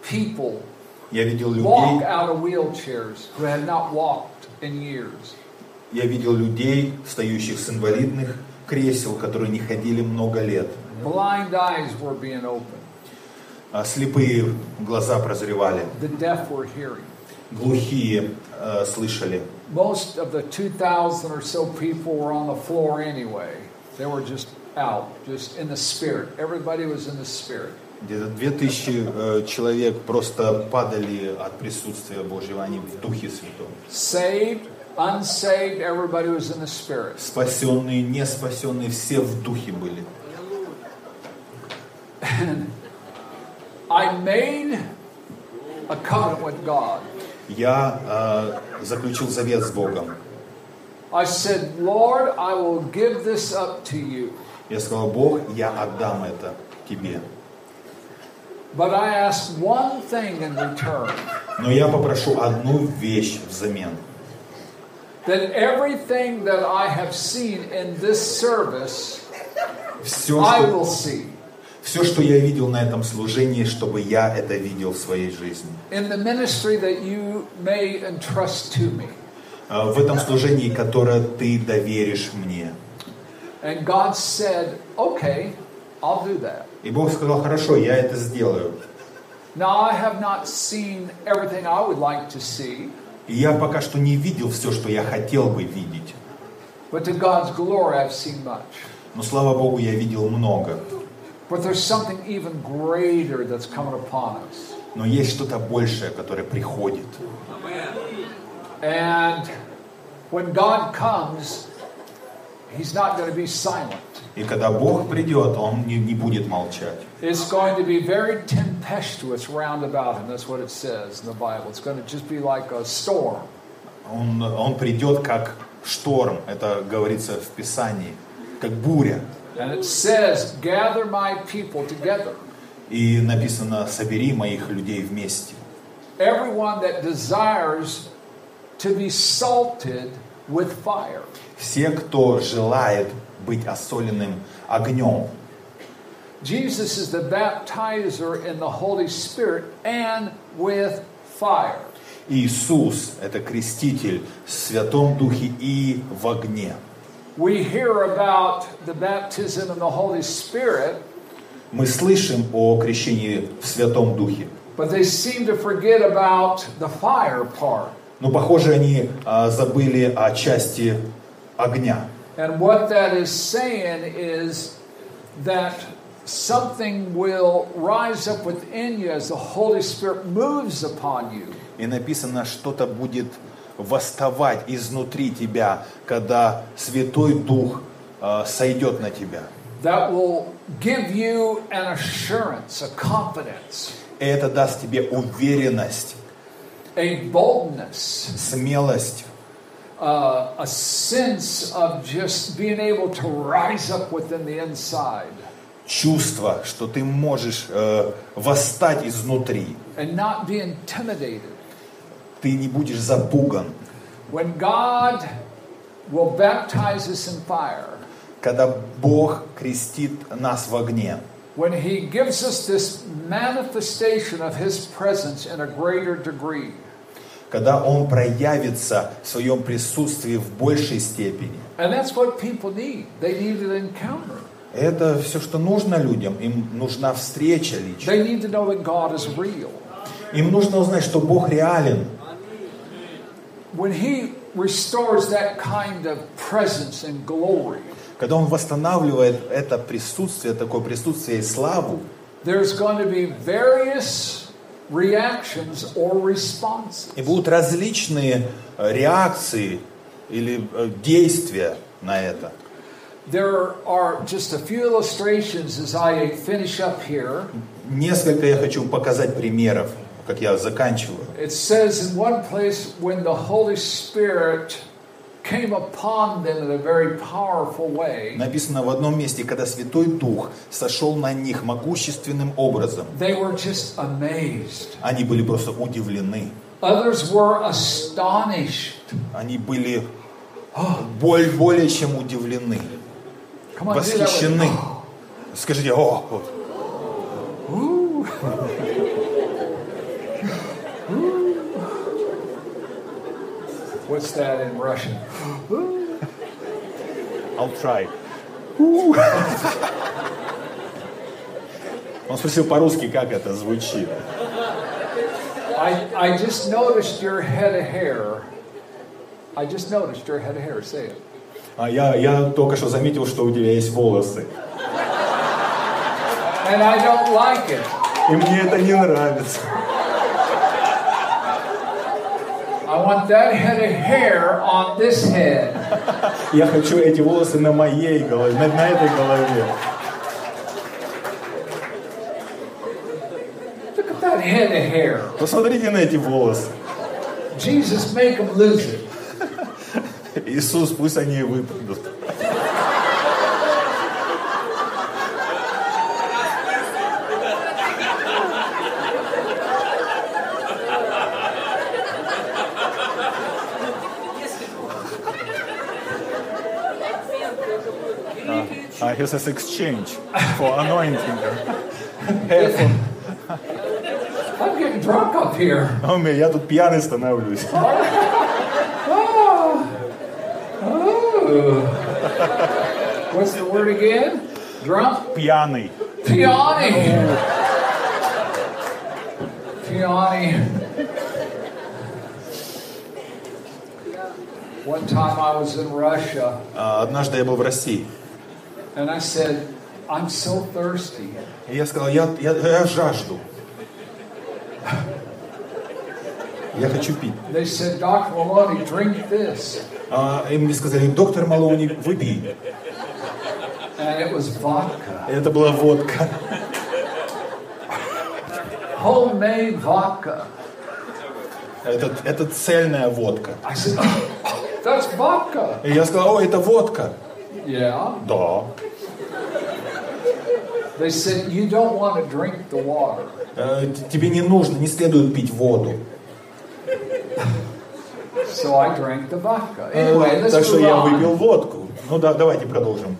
[SPEAKER 1] people
[SPEAKER 2] Я видел
[SPEAKER 1] walk
[SPEAKER 2] людей,
[SPEAKER 1] out of wheelchairs who had not walked in years.
[SPEAKER 2] я видел людей, стоящих с инвалидных кресел, которые не ходили много лет.
[SPEAKER 1] Blind eyes were being opened.
[SPEAKER 2] А Слепые глаза прозревали,
[SPEAKER 1] The deaf were hearing.
[SPEAKER 2] глухие э, слышали.
[SPEAKER 1] Most of the 2,000 or so people were on the floor anyway. They were just out, just in the spirit. Everybody was in the spirit.
[SPEAKER 2] Где-то две тысячи э, человек просто падали от присутствия Божьего, они в Духе Святом.
[SPEAKER 1] Saved, unsaved, everybody was in the spirit.
[SPEAKER 2] Спасенные, не спасенные, все в Духе были.
[SPEAKER 1] I made a covenant with God.
[SPEAKER 2] Я э, заключил завет с Богом.
[SPEAKER 1] I said, Lord, I will give this up to you.
[SPEAKER 2] Я сказал, Бог, я отдам это тебе.
[SPEAKER 1] But I ask one thing in return
[SPEAKER 2] Но я попрошу одну вещь взамен.
[SPEAKER 1] that everything that I have seen in this service
[SPEAKER 2] Все,
[SPEAKER 1] I
[SPEAKER 2] что,
[SPEAKER 1] will see.
[SPEAKER 2] Все, что я видел на этом служении, чтобы я это видел в своей жизни.
[SPEAKER 1] In the ministry that you may entrust to me.
[SPEAKER 2] В этом служении, которое ты доверишь мне.
[SPEAKER 1] And God said, okay, I'll do that.
[SPEAKER 2] И Бог сказал, хорошо, я это сделаю.
[SPEAKER 1] Now, I have not seen everything I would like to see,
[SPEAKER 2] И я пока что не видел все, что я хотел бы видеть.
[SPEAKER 1] but to God's glory, I've seen much.
[SPEAKER 2] Но слава Богу, я видел много.
[SPEAKER 1] But there's something even greater that's coming upon us.
[SPEAKER 2] Но есть что-то большее, которое приходит.
[SPEAKER 1] And when God comes, He's not going to be silent.
[SPEAKER 2] И когда Бог придет, Он не, не будет молчать.
[SPEAKER 1] It's going to be very tempestuous round about Him. That's what it says in the Bible. It's going to just be like a storm.
[SPEAKER 2] Он, он придет как шторм, это говорится в Писании, как буря.
[SPEAKER 1] And it says, Gather my people together.
[SPEAKER 2] И написано, собери моих людей вместе.
[SPEAKER 1] Everyone that desires to be salted with fire.
[SPEAKER 2] Все, кто желает быть осоленным огнем.
[SPEAKER 1] Jesus is the baptizer in the Holy Spirit and with fire.
[SPEAKER 2] Иисус – это креститель в Святом Духе и в огне.
[SPEAKER 1] We hear about the baptism in the Holy Spirit,
[SPEAKER 2] Мы слышим о крещении в Святом Духе,
[SPEAKER 1] but they seem to forget about the fire part.
[SPEAKER 2] но, похоже, они а, забыли о части огня.
[SPEAKER 1] And what that is saying is that something will rise up within you as the Holy Spirit moves upon you.
[SPEAKER 2] И написано, что-то будет восставать изнутри тебя, когда Святой Дух а, сойдет на тебя.
[SPEAKER 1] That will give you an assurance, a confidence,
[SPEAKER 2] И это даст тебе уверенность,
[SPEAKER 1] a boldness,
[SPEAKER 2] смелость,
[SPEAKER 1] uh, a sense of just being able to rise up within the inside
[SPEAKER 2] чувство, что ты можешь э, восстать изнутри.
[SPEAKER 1] and not be intimidated.
[SPEAKER 2] Ты не будешь запуган.
[SPEAKER 1] When God will baptize us in fire,
[SPEAKER 2] Когда Бог крестит нас в огне,
[SPEAKER 1] when He gives us this manifestation of His presence in a greater degree,
[SPEAKER 2] когда Он проявится в своем присутствии в большей степени.
[SPEAKER 1] and that's what people need. They need an encounter.
[SPEAKER 2] Это все, что нужно людям. Им нужна встреча личная.
[SPEAKER 1] They need to know that God is real.
[SPEAKER 2] Им нужно узнать, что Бог реален.
[SPEAKER 1] When He restores that kind of presence and glory,
[SPEAKER 2] Когда Он восстанавливает это присутствие, такое присутствие и славу,
[SPEAKER 1] there's going to be various reactions or responses.
[SPEAKER 2] и будут различные э, реакции или э, действия на это.
[SPEAKER 1] There are just a few illustrations as I finish up here.
[SPEAKER 2] Несколько я хочу показать примеров, как я заканчиваю.
[SPEAKER 1] It says in one place when the Holy Spirit came upon them in a very powerful way,
[SPEAKER 2] Написано в одном месте, когда Святой Дух сошел на них могущественным образом,
[SPEAKER 1] they were just amazed.
[SPEAKER 2] они были просто удивлены.
[SPEAKER 1] Others were astonished.
[SPEAKER 2] Они были боль- более чем удивлены,
[SPEAKER 1] on,
[SPEAKER 2] восхищены. Скажите, о, вот.
[SPEAKER 1] What's that in Russian?
[SPEAKER 2] I'll try. Он спросил по-русски, как это звучит.
[SPEAKER 1] I, I just noticed your head of hair. I just noticed your head of hair. Say it.
[SPEAKER 2] А я, я только что заметил, что у тебя есть волосы.
[SPEAKER 1] And I don't like it.
[SPEAKER 2] И мне это не нравится.
[SPEAKER 1] I want that head of hair on this head.
[SPEAKER 2] Я хочу эти волосы на моей голове, на, на этой голове.
[SPEAKER 1] Look at that head of hair.
[SPEAKER 2] Посмотрите на эти волосы.
[SPEAKER 1] Jesus, make them lose it.
[SPEAKER 2] Иисус, пусть они выпадут. Hi. he says exchange for anointing. Hair for-
[SPEAKER 1] I'm getting drunk up here.
[SPEAKER 2] А он говорит, я тут пьяный становлюсь.
[SPEAKER 1] What's the word again? Drunk?
[SPEAKER 2] Пьяный.
[SPEAKER 1] Peony. Peony. One time I was in Russia
[SPEAKER 2] А, Однажды я был в России.
[SPEAKER 1] And I said, I'm so thirsty.
[SPEAKER 2] И я сказал, я, я, я жажду. Я хочу пить.
[SPEAKER 1] They said, Dr. Maloney, drink this.
[SPEAKER 2] А, и мне сказали, доктор Малоуни, выпей.
[SPEAKER 1] And it was vodka.
[SPEAKER 2] Это была водка.
[SPEAKER 1] Homemade vodka.
[SPEAKER 2] Это, это цельная водка.
[SPEAKER 1] I said, that's vodka.
[SPEAKER 2] И я сказал, о, это водка.
[SPEAKER 1] Yeah.
[SPEAKER 2] Да.
[SPEAKER 1] They said, you don't want to drink the water.
[SPEAKER 2] Э, т- Тебе не нужно, не следует пить воду.
[SPEAKER 1] So I drank the vodka.
[SPEAKER 2] Э,
[SPEAKER 1] Anyway, let's
[SPEAKER 2] Так что
[SPEAKER 1] move
[SPEAKER 2] я
[SPEAKER 1] on.
[SPEAKER 2] выпил водку. Ну да, давайте продолжим.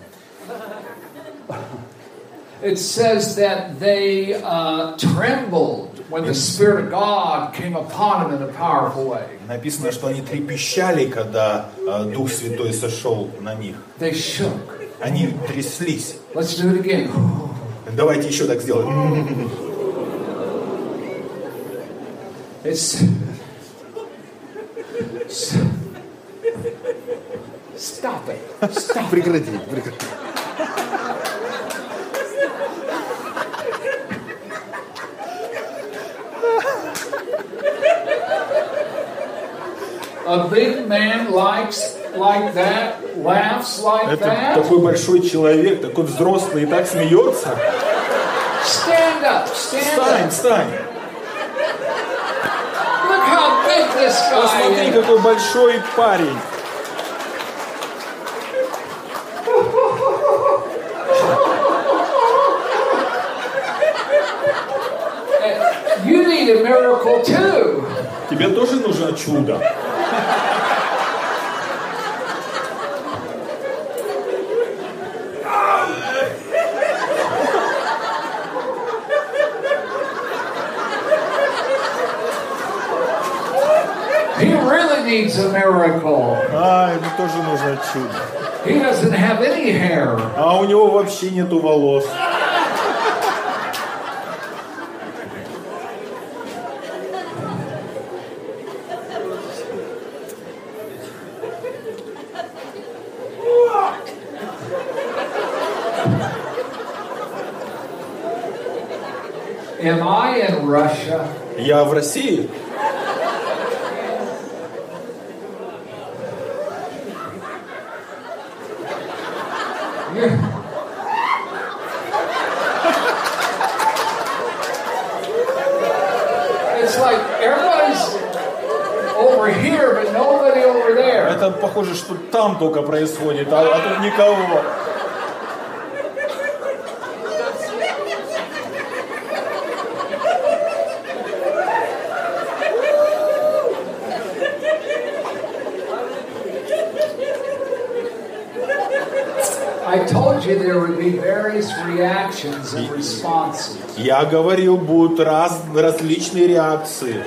[SPEAKER 1] It says that they uh, trembled when the Spirit of God came upon them in a powerful way.
[SPEAKER 2] Написано, что они трепещали, когда э, Дух Святой сошел на них.
[SPEAKER 1] They shook.
[SPEAKER 2] Они тряслись.
[SPEAKER 1] Let's do it again.
[SPEAKER 2] Давайте еще так сделаем.
[SPEAKER 1] It's. Stop it. Stop.
[SPEAKER 2] Прекрати, прекрати.
[SPEAKER 1] A big man likes like that, laughs like
[SPEAKER 2] Это такой большой человек, такой взрослый и так смеется.
[SPEAKER 1] Stand up, stand
[SPEAKER 2] Встань,
[SPEAKER 1] up.
[SPEAKER 2] встань.
[SPEAKER 1] Look how big this guy
[SPEAKER 2] Посмотри,
[SPEAKER 1] is.
[SPEAKER 2] какой большой парень.
[SPEAKER 1] You need a miracle too.
[SPEAKER 2] Тебе тоже нужно чудо.
[SPEAKER 1] He really needs a miracle.
[SPEAKER 2] А, ему тоже нужно чудо.
[SPEAKER 1] He doesn't have any hair.
[SPEAKER 2] А у него вообще нету волос.
[SPEAKER 1] Am I in Russia?
[SPEAKER 2] Я в России. Это похоже, что там только происходит, а, а тут никого.
[SPEAKER 1] I told you there would be various reactions and responses.
[SPEAKER 2] Я говорил, будут раз, различные реакции.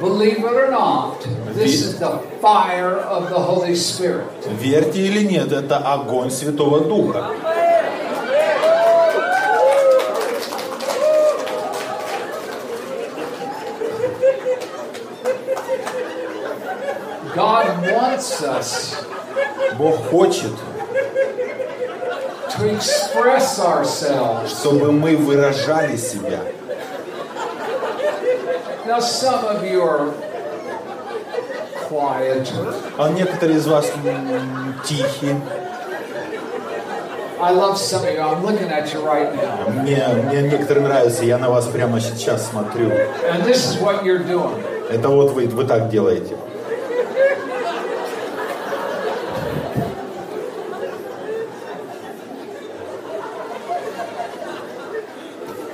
[SPEAKER 1] Believe it or not, this is the fire of the Holy Spirit.
[SPEAKER 2] Верьте или нет, это огонь Святого Духа.
[SPEAKER 1] God wants us
[SPEAKER 2] Бог хочет,
[SPEAKER 1] to express ourselves.
[SPEAKER 2] чтобы мы выражали себя.
[SPEAKER 1] Now, some of you are quieter.
[SPEAKER 2] А некоторые из вас м, тихие.
[SPEAKER 1] I love some of you. I'm looking at you right now.
[SPEAKER 2] Мне, мне некоторые нравятся, я на вас прямо сейчас смотрю.
[SPEAKER 1] And this is what you're doing.
[SPEAKER 2] Это вот вы, вы так делаете.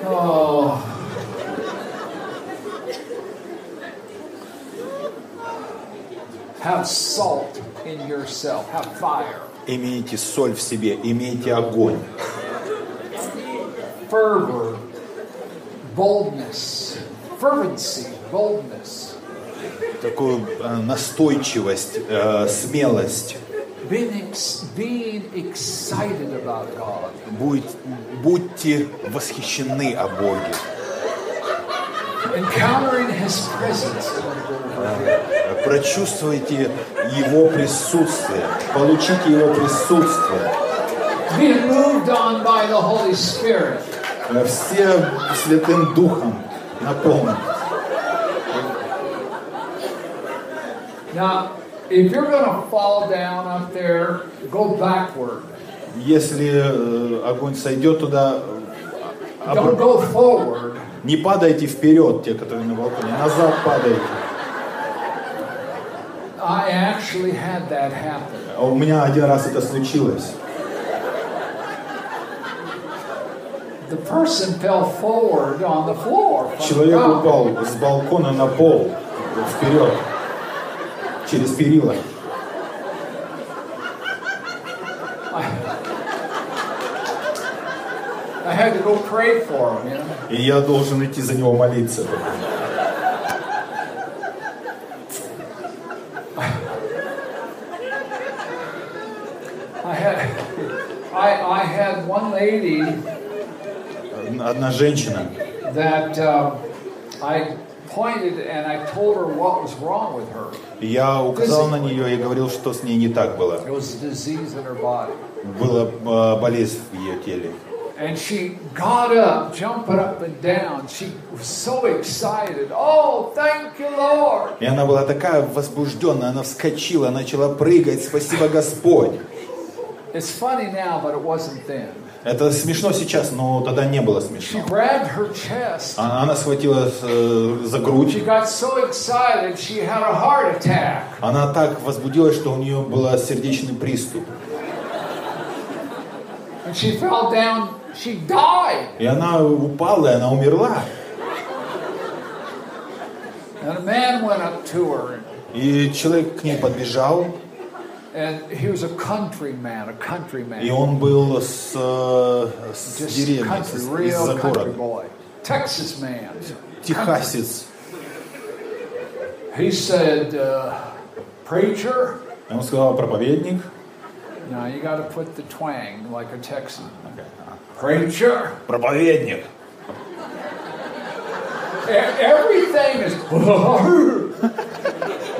[SPEAKER 1] Oh. Have salt in yourself. Have fire,
[SPEAKER 2] Имейте соль в себе, имейте огонь,
[SPEAKER 1] fervor, boldness, fervency, boldness,
[SPEAKER 2] такую э, настойчивость, э, смелость.
[SPEAKER 1] being, ex- being excited about God.
[SPEAKER 2] Будь- будьте восхищены о Боге.
[SPEAKER 1] Presence.
[SPEAKER 2] Прочувствуйте Его присутствие, получите Его присутствие.
[SPEAKER 1] Being moved on by the Holy Spirit.
[SPEAKER 2] Э, Все Святым Духом наполнены.
[SPEAKER 1] Now, if you're going to fall down up there, go backward.
[SPEAKER 2] Если э, огонь сойдет туда, э,
[SPEAKER 1] Don't
[SPEAKER 2] обр-
[SPEAKER 1] go forward.
[SPEAKER 2] Не падайте вперед, те, которые на балконе, назад падайте.
[SPEAKER 1] I actually had that happen.
[SPEAKER 2] А У меня один раз это случилось.
[SPEAKER 1] The person fell forward on the floor.
[SPEAKER 2] Человек упал с балкона на пол, вперед, через перила.
[SPEAKER 1] I had to go pray for him, you know.
[SPEAKER 2] И я должен идти за него молиться.
[SPEAKER 1] I I, had one lady
[SPEAKER 2] Одна женщина,
[SPEAKER 1] that um, I pointed and I told her what was wrong with her.
[SPEAKER 2] я указал на нее и говорил, что с ней не так было.
[SPEAKER 1] It was a disease in her body.
[SPEAKER 2] Была э, болезнь в ее теле.
[SPEAKER 1] And she got up, jumping up and down. She was so excited. Oh, thank you, Lord.
[SPEAKER 2] И она была такая возбужденная, она вскочила, начала прыгать, спасибо Господь.
[SPEAKER 1] It's funny now, but it wasn't then.
[SPEAKER 2] Это смешно сейчас, но тогда не было смешно.
[SPEAKER 1] grabbed her chest.
[SPEAKER 2] А- Она схватила э, за грудь,
[SPEAKER 1] so excited
[SPEAKER 2] она так возбудилась, что у нее был сердечный приступ.
[SPEAKER 1] And she fell down. She died.
[SPEAKER 2] И она упала, и она умерла.
[SPEAKER 1] And a man went up to her.
[SPEAKER 2] И человек к ней подбежал,
[SPEAKER 1] And he was a countryman, a countryman.
[SPEAKER 2] и он был с, э, с
[SPEAKER 1] Just
[SPEAKER 2] деревни,
[SPEAKER 1] country,
[SPEAKER 2] с-
[SPEAKER 1] real
[SPEAKER 2] из-за
[SPEAKER 1] country
[SPEAKER 2] города.
[SPEAKER 1] boy. Texas man.
[SPEAKER 2] Техасец.
[SPEAKER 1] He said, uh, Preacher,
[SPEAKER 2] И он сказал, проповедник.
[SPEAKER 1] now you got to put the twang like a Texan. Preacher,
[SPEAKER 2] Проповедник.
[SPEAKER 1] E- everything is.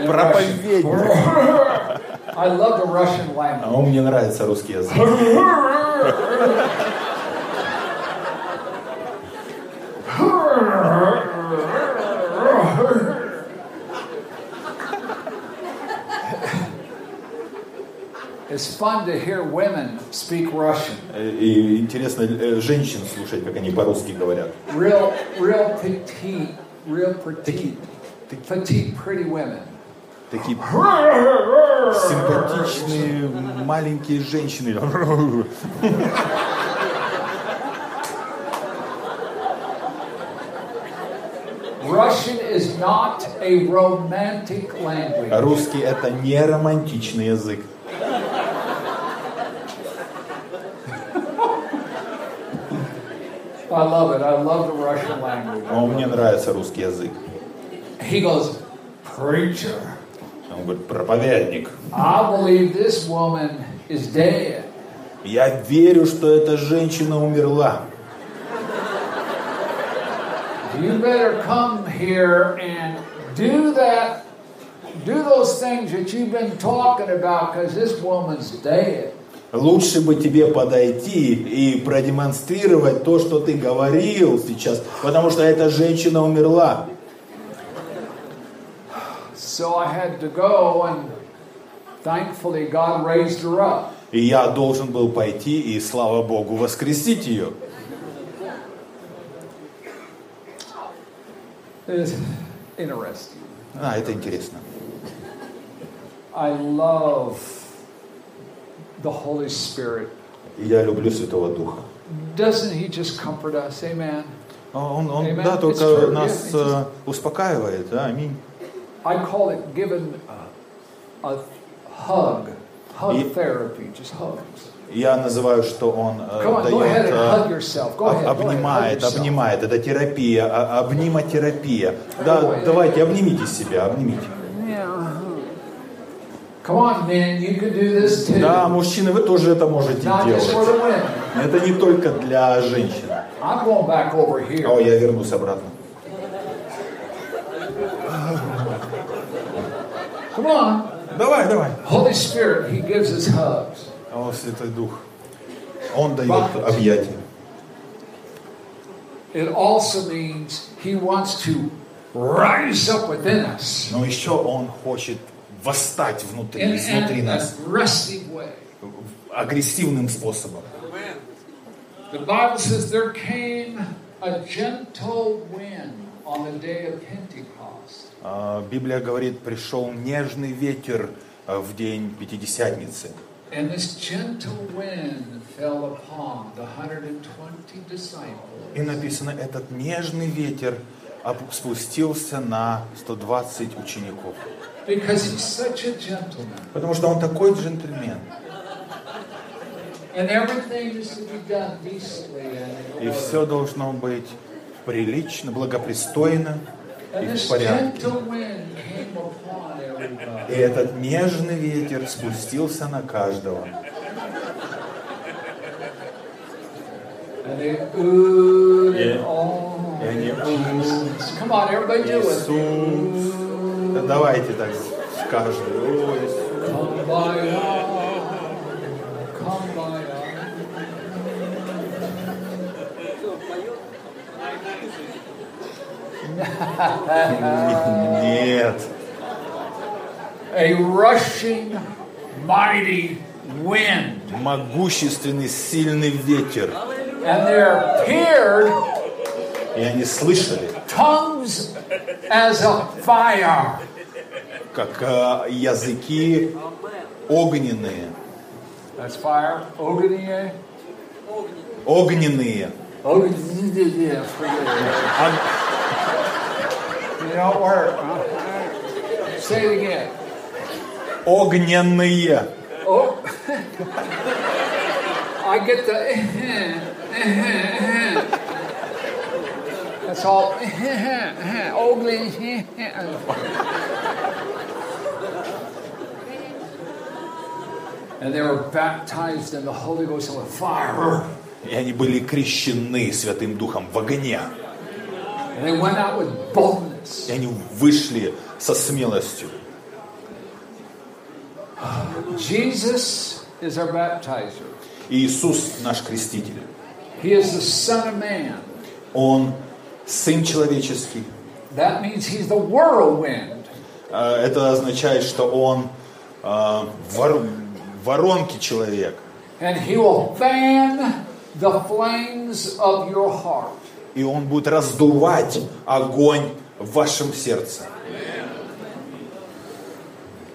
[SPEAKER 2] Проповедник.
[SPEAKER 1] I love the Russian
[SPEAKER 2] А
[SPEAKER 1] language.
[SPEAKER 2] он мне нравится русский язык.
[SPEAKER 1] It's fun to hear women speak Russian.
[SPEAKER 2] Э, И интересно э, женщин слушать, как они по-русски говорят.
[SPEAKER 1] Real, real petite, real petite, petite, pretty women.
[SPEAKER 2] Такие симпатичные маленькие женщины.
[SPEAKER 1] Russian is not a romantic language.
[SPEAKER 2] Русский это не романтичный язык.
[SPEAKER 1] I love it. I love the Russian language.
[SPEAKER 2] Но мне нравится русский язык.
[SPEAKER 1] He goes, Preacher,
[SPEAKER 2] Он говорит, проповедник.
[SPEAKER 1] I believe this woman is dead.
[SPEAKER 2] Я верю, что эта женщина умерла.
[SPEAKER 1] You better come here and do that, do those things that you've been talking about because this woman's dead.
[SPEAKER 2] Лучше бы тебе подойти и продемонстрировать то, что ты говорил сейчас, потому что эта женщина умерла.
[SPEAKER 1] So I had to go, and thankfully, God raised her up.
[SPEAKER 2] И я должен был пойти и, слава Богу, воскресить ее.
[SPEAKER 1] Interesting.
[SPEAKER 2] А, это интересно.
[SPEAKER 1] I love the Holy Spirit.
[SPEAKER 2] И Я люблю Святого Духа.
[SPEAKER 1] Doesn't He just comfort us? Amen.
[SPEAKER 2] Он, он
[SPEAKER 1] Amen.
[SPEAKER 2] да,
[SPEAKER 1] It's
[SPEAKER 2] только
[SPEAKER 1] true.
[SPEAKER 2] нас
[SPEAKER 1] Yeah,
[SPEAKER 2] э, успокаивает. Да, аминь.
[SPEAKER 1] I call it giving a, hug Hug
[SPEAKER 2] И-
[SPEAKER 1] therapy, just hugs.
[SPEAKER 2] Я называю, что он э,
[SPEAKER 1] Come on, go ahead
[SPEAKER 2] дает,
[SPEAKER 1] and
[SPEAKER 2] э,
[SPEAKER 1] hug yourself. Go ahead,
[SPEAKER 2] об-
[SPEAKER 1] go ahead,
[SPEAKER 2] обнимает, обнимает. Это терапия, а- обниматерапия. Да, давайте, обнимите себя, обнимите.
[SPEAKER 1] Come on, men, you can do this too.
[SPEAKER 2] Да, мужчины, вы тоже это можете делать. Это не только для женщин. О, я вернусь обратно. Давай, давай.
[SPEAKER 1] Holy Spirit, He gives us hugs.
[SPEAKER 2] О, Святой Дух. Он дает объятия.
[SPEAKER 1] It also means He wants to rise up within us
[SPEAKER 2] Но еще Он хочет восстать внутри,
[SPEAKER 1] in
[SPEAKER 2] изнутри
[SPEAKER 1] an
[SPEAKER 2] нас агрессивным способом.
[SPEAKER 1] The Bible says there came a gentle wind on the day of Pentecost.
[SPEAKER 2] А, Библия говорит, пришел нежный ветер а, в день Пятидесятницы.
[SPEAKER 1] And this gentle wind fell upon the 120 disciples.
[SPEAKER 2] И написано, этот нежный ветер спустился на 120 учеников. Потому что он такой джентльмен. И все должно быть прилично, благопристойно и в порядке. И этот нежный ветер спустился на каждого.
[SPEAKER 1] Oh.
[SPEAKER 2] И они «О,
[SPEAKER 1] Come on, everybody do it.
[SPEAKER 2] Иисус. Да давайте так скажем. «О, Иисус».
[SPEAKER 1] Come by Come by
[SPEAKER 2] Нет.
[SPEAKER 1] A rushing, mighty wind.
[SPEAKER 2] Могущественный, сильный ветер.
[SPEAKER 1] And there appeared
[SPEAKER 2] И они слышали,
[SPEAKER 1] tongues as of fire.
[SPEAKER 2] как э, языки огненные.
[SPEAKER 1] That's fire. Ognia.
[SPEAKER 2] Огненные.
[SPEAKER 1] Ognia.
[SPEAKER 2] Ог-
[SPEAKER 1] You don't work. Huh? Say it again.
[SPEAKER 2] Огненные.
[SPEAKER 1] Oh. I get the. That's all. Ogling. And they were baptized in the Holy Ghost and with fire.
[SPEAKER 2] И они были крещены Святым Духом в огне.
[SPEAKER 1] And they went out with boldness.
[SPEAKER 2] И они вышли со смелостью.
[SPEAKER 1] Jesus is our baptizer.
[SPEAKER 2] Иисус наш креститель.
[SPEAKER 1] He is the Son of Man.
[SPEAKER 2] Он Сын человеческий.
[SPEAKER 1] That means he's the whirlwind.
[SPEAKER 2] А, Это означает, что Он а, вор- воронки человек.
[SPEAKER 1] And he will fan the flames of your heart.
[SPEAKER 2] И Он будет раздувать огонь в вашем сердце.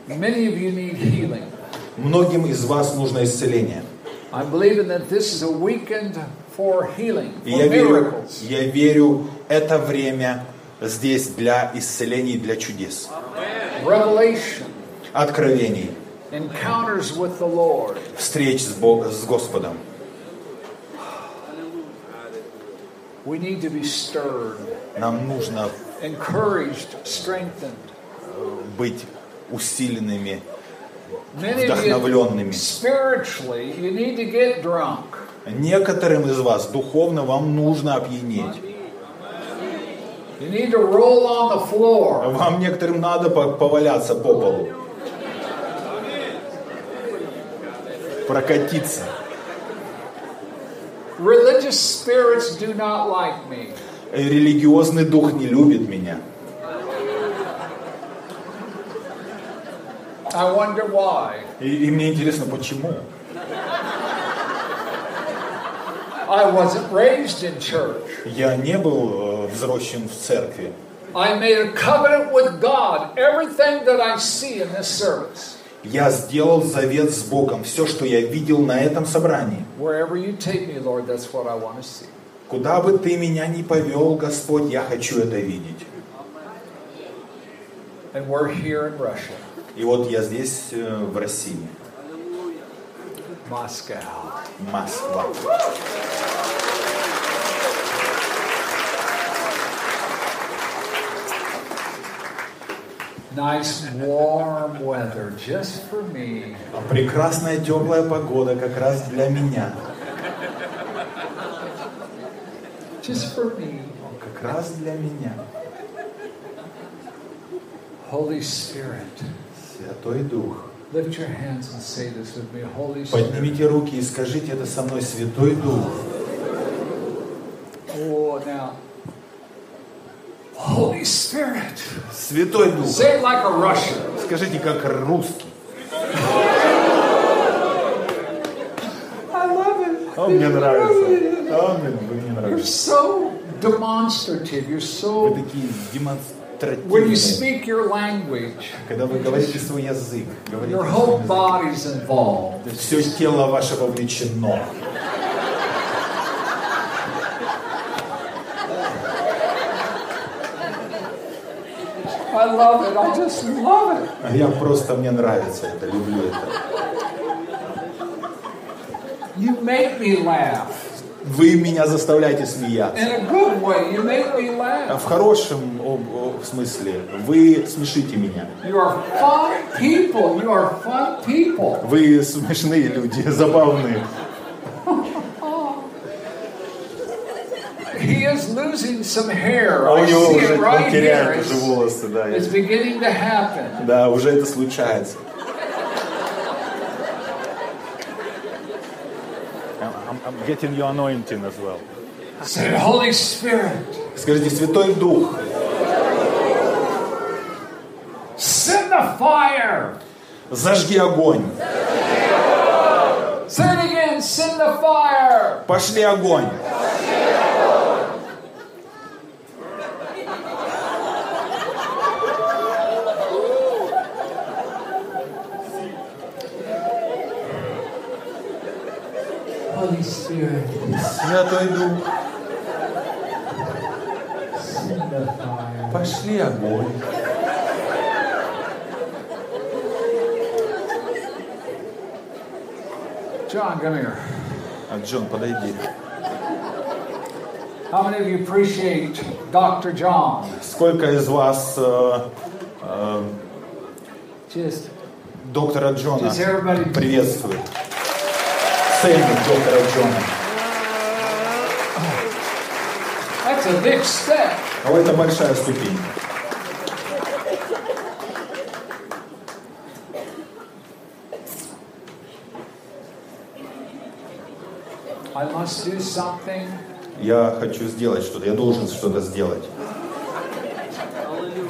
[SPEAKER 1] Many of you need healing.
[SPEAKER 2] Многим из вас нужно исцеление.
[SPEAKER 1] I'm believing that this is a weekend for healing, for
[SPEAKER 2] я верю,
[SPEAKER 1] miracles.
[SPEAKER 2] я верю, это время здесь для исцелений, для чудес, откровений, встреч с, Бог, с Господом. Нам нужно быть усиленными, Вдохновленными. Некоторым из вас духовно вам нужно опьянеть.
[SPEAKER 1] You need to roll on the floor.
[SPEAKER 2] Вам некоторым надо по- поваляться по полу. Прокатиться.
[SPEAKER 1] Religious spirits do not like me.
[SPEAKER 2] Религиозный дух не любит меня.
[SPEAKER 1] I wonder why.
[SPEAKER 2] И, и мне интересно, почему?
[SPEAKER 1] I wasn't raised in church.
[SPEAKER 2] Я не был э, взросшен в церкви.
[SPEAKER 1] I made a covenant with God. Everything that I see in this service,
[SPEAKER 2] Я сделал завет с Богом. Все, что я видел на этом собрании.
[SPEAKER 1] wherever you take me, Lord, that's what I want to see.
[SPEAKER 2] Куда бы ты меня ни повел, Господь, я хочу это видеть.
[SPEAKER 1] And we're here in Russia.
[SPEAKER 2] И вот я здесь, э, в России.
[SPEAKER 1] Moscow.
[SPEAKER 2] Москва.
[SPEAKER 1] Nice warm weather just for me.
[SPEAKER 2] Прекрасная теплая погода как раз для меня.
[SPEAKER 1] Just for me.
[SPEAKER 2] Как раз для меня.
[SPEAKER 1] Holy Spirit.
[SPEAKER 2] Святой Дух.
[SPEAKER 1] Lift your hands and say this with me. Holy Spirit.
[SPEAKER 2] Поднимите руки и скажите это со мной, Святой Дух.
[SPEAKER 1] Oh, now. Holy Spirit.
[SPEAKER 2] Святой Дух.
[SPEAKER 1] Say it like a Russian.
[SPEAKER 2] Скажите, как русский.
[SPEAKER 1] I love it.
[SPEAKER 2] Он мне нравится. Амин, вы мне
[SPEAKER 1] You're
[SPEAKER 2] нравитесь.
[SPEAKER 1] so demonstrative. You're
[SPEAKER 2] Вы
[SPEAKER 1] so.
[SPEAKER 2] такие
[SPEAKER 1] When you
[SPEAKER 2] демонстративные.
[SPEAKER 1] speak your language,
[SPEAKER 2] Когда вы говорите свой язык, говорите
[SPEAKER 1] your
[SPEAKER 2] своим
[SPEAKER 1] whole
[SPEAKER 2] языком.
[SPEAKER 1] body's involved.
[SPEAKER 2] Все тело ваше вовлечено.
[SPEAKER 1] I love it. I just love it.
[SPEAKER 2] А Я просто, мне нравится это, люблю это.
[SPEAKER 1] You make me laugh.
[SPEAKER 2] Вы меня заставляете смеяться. А. В хорошем смысле, вы смешите меня. Вы смешные люди, забавные.
[SPEAKER 1] He is losing some hair.
[SPEAKER 2] А у
[SPEAKER 1] I
[SPEAKER 2] него
[SPEAKER 1] see
[SPEAKER 2] уже
[SPEAKER 1] it right here.
[SPEAKER 2] теряет уже
[SPEAKER 1] It's,
[SPEAKER 2] волосы, да.
[SPEAKER 1] it's beginning to happen.
[SPEAKER 2] Да, уже это случается. Getting your anointing as well.
[SPEAKER 1] Say, Holy Spirit,
[SPEAKER 2] Скажите, Святой Дух,
[SPEAKER 1] send the fire.
[SPEAKER 2] зажги огонь.
[SPEAKER 1] Say it again. Send the fire.
[SPEAKER 2] Пошли огонь.
[SPEAKER 1] Holy Spirit,
[SPEAKER 2] Святой Дух, пошли огонь.
[SPEAKER 1] John, come here.
[SPEAKER 2] А, Джон, подойди.
[SPEAKER 1] How many of you appreciate Dr. John?
[SPEAKER 2] Сколько из вас э, э,
[SPEAKER 1] Just
[SPEAKER 2] доктора Джона
[SPEAKER 1] Just everybody-
[SPEAKER 2] приветствует? Ценит доктора Джона.
[SPEAKER 1] A big step.
[SPEAKER 2] А это большая ступень.
[SPEAKER 1] I must do something.
[SPEAKER 2] Я хочу сделать что-то, я должен что-то сделать.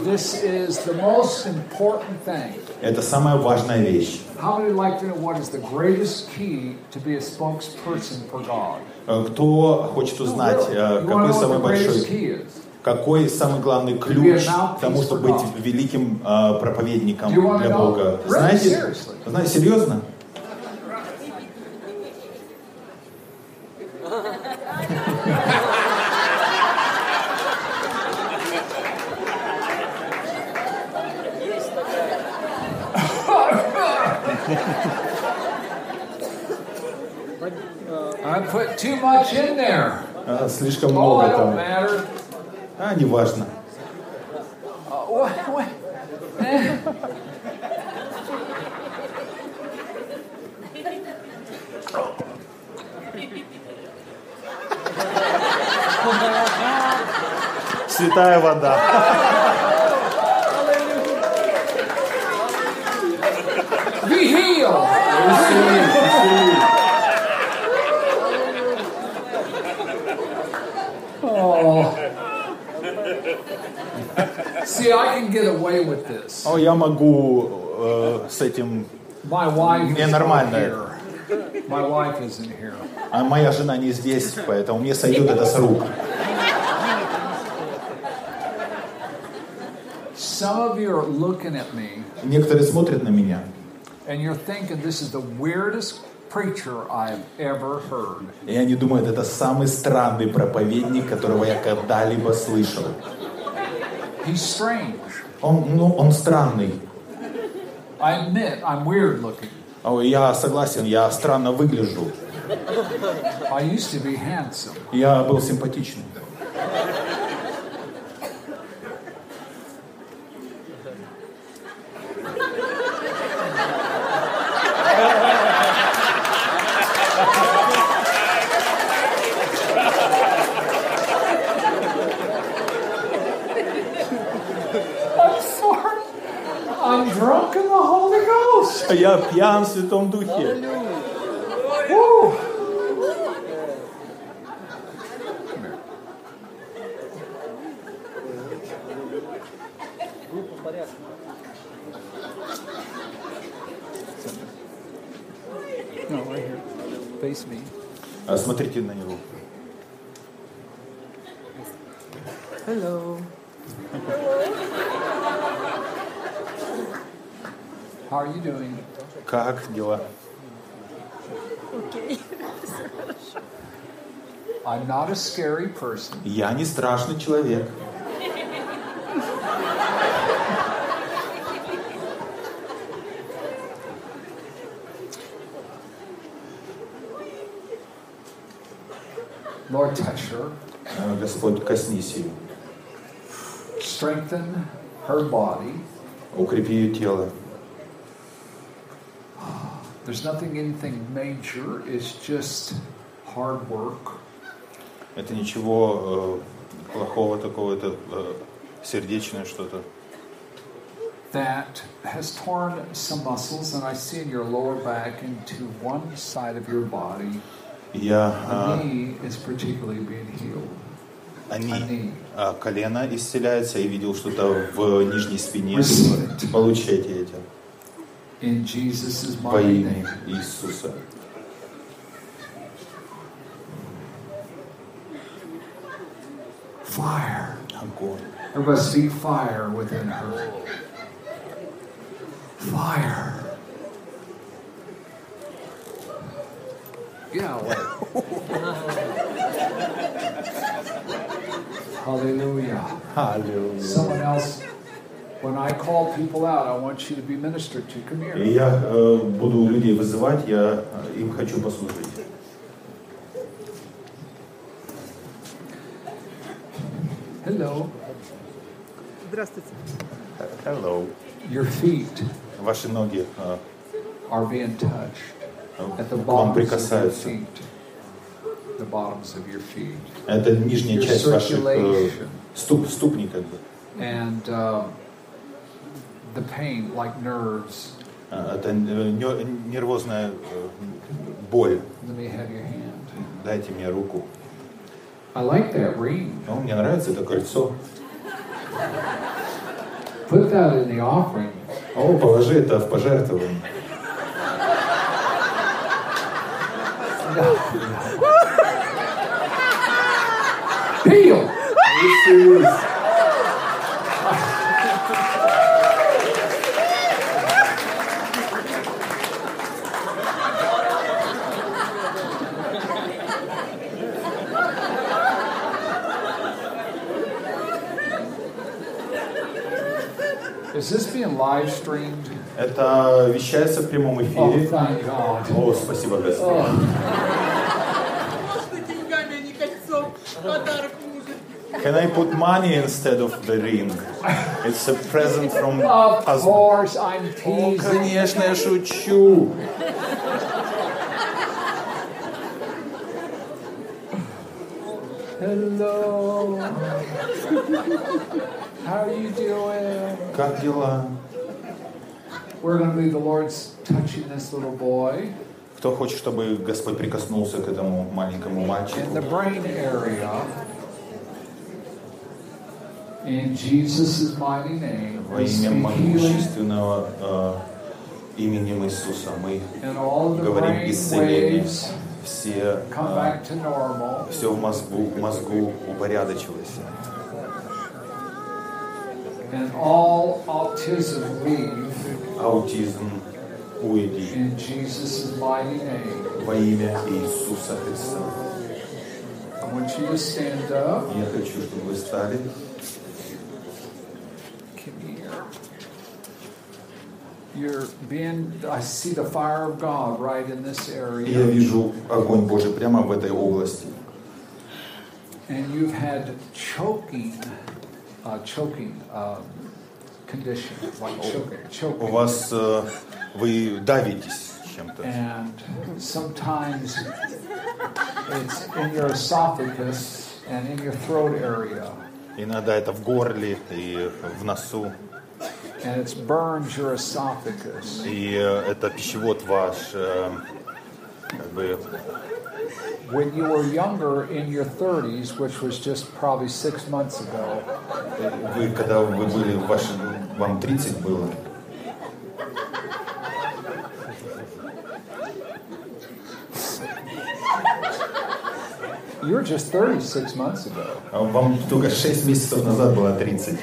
[SPEAKER 1] This is the most important thing.
[SPEAKER 2] Это самая важная вещь.
[SPEAKER 1] How many like to know what is the greatest key to be a spokesperson for God?
[SPEAKER 2] Э, Кто хочет узнать, э, какой самый большой, какой самый главный ключ к тому, чтобы быть великим э, проповедником для? Бога? Знаете, знаете, серьезно?
[SPEAKER 1] I put too much in
[SPEAKER 2] А, Слишком
[SPEAKER 1] Oh,
[SPEAKER 2] много там. А, неважно.
[SPEAKER 1] Uh? Eh.
[SPEAKER 2] Святая вода.
[SPEAKER 1] Be healed. Oh. See, I can get away with this.
[SPEAKER 2] О, я могу э, с этим... Мне нормально.
[SPEAKER 1] My wife isn't here.
[SPEAKER 2] А моя жена не здесь, поэтому мне сойдет это с рук.
[SPEAKER 1] Some of you are looking at me
[SPEAKER 2] Некоторые смотрят на меня,
[SPEAKER 1] and you're thinking this is the weirdest preacher I've ever heard.
[SPEAKER 2] и они думают, это самый странный проповедник, которого я когда-либо слышал.
[SPEAKER 1] He's strange.
[SPEAKER 2] Он, ну, он странный.
[SPEAKER 1] I admit I'm weird looking.
[SPEAKER 2] О, я согласен, я странно выгляжу.
[SPEAKER 1] I used to be handsome.
[SPEAKER 2] Я был симпатичным.
[SPEAKER 1] I'm sorry. I'm drunk in the Holy Ghost.
[SPEAKER 2] Я пьян в Святом Духе.
[SPEAKER 1] Woo. No, right here. Face me.
[SPEAKER 2] А, Смотрите на него.
[SPEAKER 1] Hello. How are you doing?
[SPEAKER 2] Как дела?
[SPEAKER 1] I'm not a scary person.
[SPEAKER 2] Я не страшный человек.
[SPEAKER 1] Lord, touch her.
[SPEAKER 2] Э, Господь, коснись ее.
[SPEAKER 1] Strengthen her body.
[SPEAKER 2] Укрепи ее тело.
[SPEAKER 1] There's nothing, anything major. It's just hard work.
[SPEAKER 2] Это ничего э, плохого такого, это э, сердечное что-то.
[SPEAKER 1] that has torn some muscles, and I see in your lower back into one side of your body.
[SPEAKER 2] Я,
[SPEAKER 1] The
[SPEAKER 2] э,
[SPEAKER 1] knee is particularly being healed.
[SPEAKER 2] они, э, колено исцеляется, и видел что-то в нижней спине. Получайте это
[SPEAKER 1] In Jesus'
[SPEAKER 2] во
[SPEAKER 1] mighty
[SPEAKER 2] имя
[SPEAKER 1] name.
[SPEAKER 2] Иисуса.
[SPEAKER 1] Fire.
[SPEAKER 2] Огонь.
[SPEAKER 1] Everybody see fire within her. Fire. Yeah, wait. Hallelujah.
[SPEAKER 2] Аллилуйя.
[SPEAKER 1] Someone else,
[SPEAKER 2] И я э, буду людей вызывать, я э, им хочу послужить.
[SPEAKER 1] Hello.
[SPEAKER 3] Здравствуйте.
[SPEAKER 2] Hello.
[SPEAKER 1] Your feet
[SPEAKER 2] Ваши ноги э,
[SPEAKER 1] are being touched at the bottoms of your feet. The bottoms of your feet.
[SPEAKER 2] Это нижняя
[SPEAKER 1] Your
[SPEAKER 2] часть ваших э, ступ, ступней, как бы.
[SPEAKER 1] And um, the pain, like nerves.
[SPEAKER 2] А, Это э, нервозная э, боль.
[SPEAKER 1] Let me have your hand.
[SPEAKER 2] Дайте мне руку.
[SPEAKER 1] I like that ring.
[SPEAKER 2] Ну, мне нравится это кольцо.
[SPEAKER 1] Put that in the offering.
[SPEAKER 2] О, положи это в пожертвование.
[SPEAKER 1] Heal!
[SPEAKER 2] Иисус.
[SPEAKER 1] Is this being live streamed?
[SPEAKER 2] Это вещается в прямом
[SPEAKER 1] Oh,
[SPEAKER 2] эфире.
[SPEAKER 1] thank God.
[SPEAKER 2] О, спасибо, Господь.
[SPEAKER 1] Oh,
[SPEAKER 3] Можно деньгами, а не кольцом. Подарок мужу.
[SPEAKER 2] Can I put money instead of the ring? It's a present from
[SPEAKER 1] of
[SPEAKER 2] husband.
[SPEAKER 1] course, I'm
[SPEAKER 2] О,
[SPEAKER 1] teasing.
[SPEAKER 2] конечно, я шучу.
[SPEAKER 1] Hello. How are you doing?
[SPEAKER 2] Как дела?
[SPEAKER 1] We're going to believe the Lord's touching this little boy
[SPEAKER 2] Кто хочет, чтобы Господь прикоснулся к этому маленькому
[SPEAKER 1] in
[SPEAKER 2] мальчику?
[SPEAKER 1] the brain area. In Jesus' mighty name,
[SPEAKER 2] Во
[SPEAKER 1] we
[SPEAKER 2] имя
[SPEAKER 1] speak healing
[SPEAKER 2] могущественного э, именем Иисуса мы
[SPEAKER 1] and all of the
[SPEAKER 2] говорим
[SPEAKER 1] brain
[SPEAKER 2] исцеление.
[SPEAKER 1] waves
[SPEAKER 2] Все,
[SPEAKER 1] come back to normal.
[SPEAKER 2] все в мозгу, мозгу упорядочилось.
[SPEAKER 1] And all autism leave
[SPEAKER 2] Аутизм уйди
[SPEAKER 1] in Jesus' mighty name.
[SPEAKER 2] во имя Иисуса Христа.
[SPEAKER 1] I want you to stand up.
[SPEAKER 2] Я хочу, чтобы вы стали.
[SPEAKER 1] Come here. You're being, I see the fire of God right in this
[SPEAKER 2] И я
[SPEAKER 1] area.
[SPEAKER 2] вижу огонь Божий прямо в этой области.
[SPEAKER 1] And you've had choking, uh, choking um, condition, like choking,
[SPEAKER 2] У
[SPEAKER 1] choking.
[SPEAKER 2] вас э, вы давитесь чем-то.
[SPEAKER 1] And sometimes it's in your esophagus and in your throat area.
[SPEAKER 2] Иногда это в горле и в носу.
[SPEAKER 1] And it burns your esophagus.
[SPEAKER 2] И э, это пищевод ваш, э, как бы,
[SPEAKER 1] When you were younger in your 30s, which was just probably six months ago,
[SPEAKER 2] вы, когда вы были, в вашем, вам 30 было,
[SPEAKER 1] you were just 30 six months ago.
[SPEAKER 2] а вам только 6 месяцев назад было 30.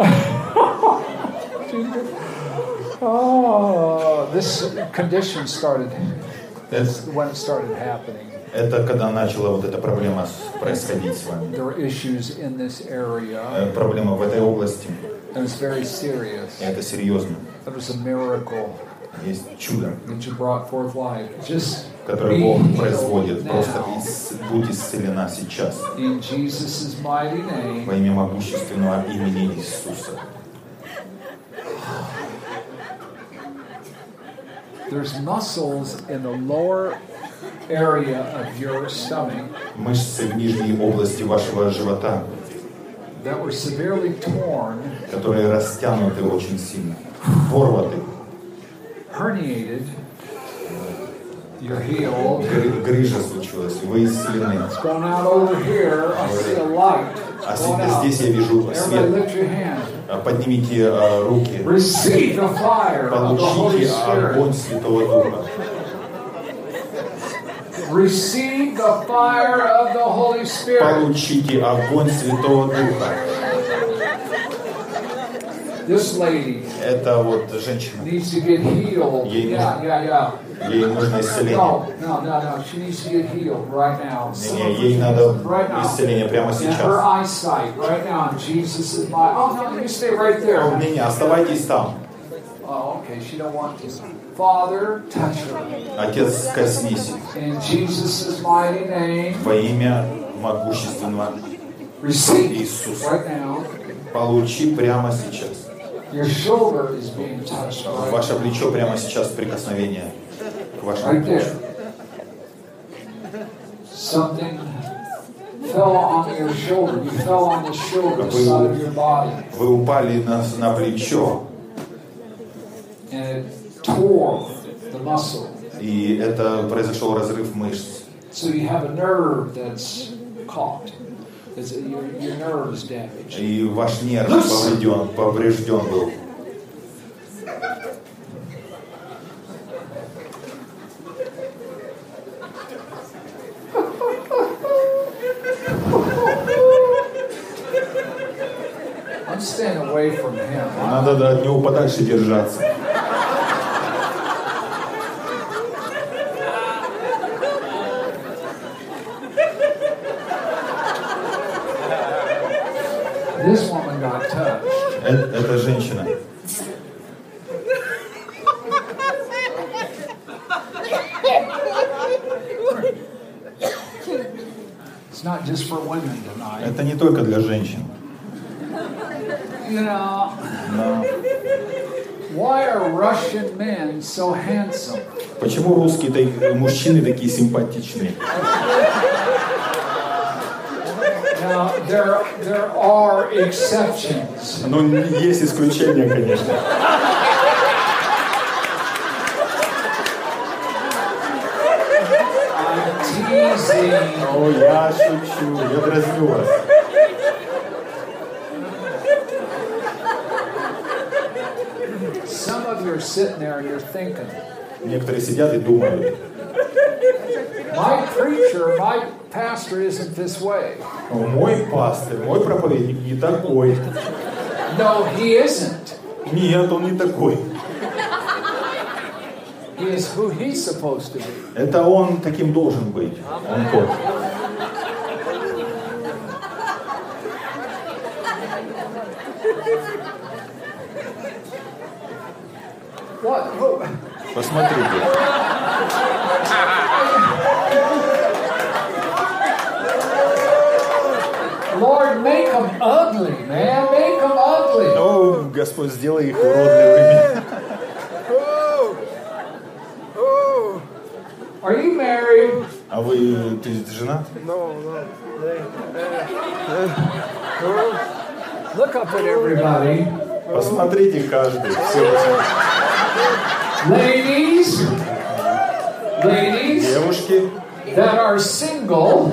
[SPEAKER 1] Oh, this condition started,
[SPEAKER 2] Это,
[SPEAKER 1] when it started happening.
[SPEAKER 2] Это когда начала вот эта проблема происходить с вами.
[SPEAKER 1] There were issues in this area.
[SPEAKER 2] Э, Проблема в этой области,
[SPEAKER 1] very serious.
[SPEAKER 2] и это серьезно.
[SPEAKER 1] It was a miracle
[SPEAKER 2] Есть чудо,
[SPEAKER 1] that you brought forth life. Just
[SPEAKER 2] которое Бог производит. Просто будь исцелена сейчас
[SPEAKER 1] In Jesus' mighty name.
[SPEAKER 2] во имя могущественного имени Иисуса.
[SPEAKER 1] There's muscles in the lower area of your stomach
[SPEAKER 2] Мышцы в нижней области вашего живота,
[SPEAKER 1] that were severely torn,
[SPEAKER 2] которые растянуты очень сильно, порваты,
[SPEAKER 1] herniated. You're healed.
[SPEAKER 2] Гры- грыжа случилась, вы исцелены.
[SPEAKER 1] It's going out over here. I see a light.
[SPEAKER 2] А здесь я вижу свет. А Поднимите а, руки, получите огонь
[SPEAKER 1] Spirit.
[SPEAKER 2] Святого Духа.
[SPEAKER 1] Receive the fire of the Holy Spirit.
[SPEAKER 2] Получите огонь Святого Духа. Это вот женщина,
[SPEAKER 1] needs to get healed.
[SPEAKER 2] Ей
[SPEAKER 1] Yeah, yeah, yeah.
[SPEAKER 2] ей нужно исцеление.
[SPEAKER 1] No, no, no, right.
[SPEAKER 2] Не, ей надо
[SPEAKER 1] Right
[SPEAKER 2] исцеление прямо сейчас.
[SPEAKER 1] right. Oh right.
[SPEAKER 2] Не, не, оставайтесь там.
[SPEAKER 1] Oh, okay. She don't want to. Father, touch her
[SPEAKER 2] Отец, коснись
[SPEAKER 1] in Jesus' mighty name.
[SPEAKER 2] во имя могущественного Иисуса. Получи прямо сейчас. Ваше плечо прямо сейчас прикосновение к вашему плечу.
[SPEAKER 1] body,
[SPEAKER 2] Вы упали на, на плечо,
[SPEAKER 1] and it tore the muscle.
[SPEAKER 2] И это произошел разрыв мышц.
[SPEAKER 1] So you have a nerve that's caught. It's, your, your nerve is damaged.
[SPEAKER 2] И ваш нерв поврежден, поврежден был. Надо да, от него подальше держаться.
[SPEAKER 1] This woman got touched.
[SPEAKER 2] Э- Это женщина.
[SPEAKER 1] It's not just for women
[SPEAKER 2] только для женщин.
[SPEAKER 1] You know,
[SPEAKER 2] Но
[SPEAKER 1] why are Russian men so handsome?
[SPEAKER 2] почему русские мужчины такие симпатичные?
[SPEAKER 1] Now, there, there are exceptions.
[SPEAKER 2] Ну, есть исключения, конечно. О, я шучу, я дразню вас.
[SPEAKER 1] Some of you are sitting there and you're thinking,
[SPEAKER 2] Некоторые сидят и думают,
[SPEAKER 1] my preacher, my pastor isn't this way.
[SPEAKER 2] «О, мой пастор, мой проповедник не такой.
[SPEAKER 1] No, he isn't.
[SPEAKER 2] Нет, он не такой.
[SPEAKER 1] He is who he's supposed to be.
[SPEAKER 2] Это он таким должен быть. Он тот. Посмотрите.
[SPEAKER 1] Lord, make them ugly, man. Make them ugly.
[SPEAKER 2] О, Господь, сделай их уродливыми.
[SPEAKER 1] Are you married?
[SPEAKER 2] А вы, ты женат?
[SPEAKER 1] Look up at everybody.
[SPEAKER 2] Посмотрите каждый. Все.
[SPEAKER 1] Ladies, ladies
[SPEAKER 2] Девушки,
[SPEAKER 1] that are single,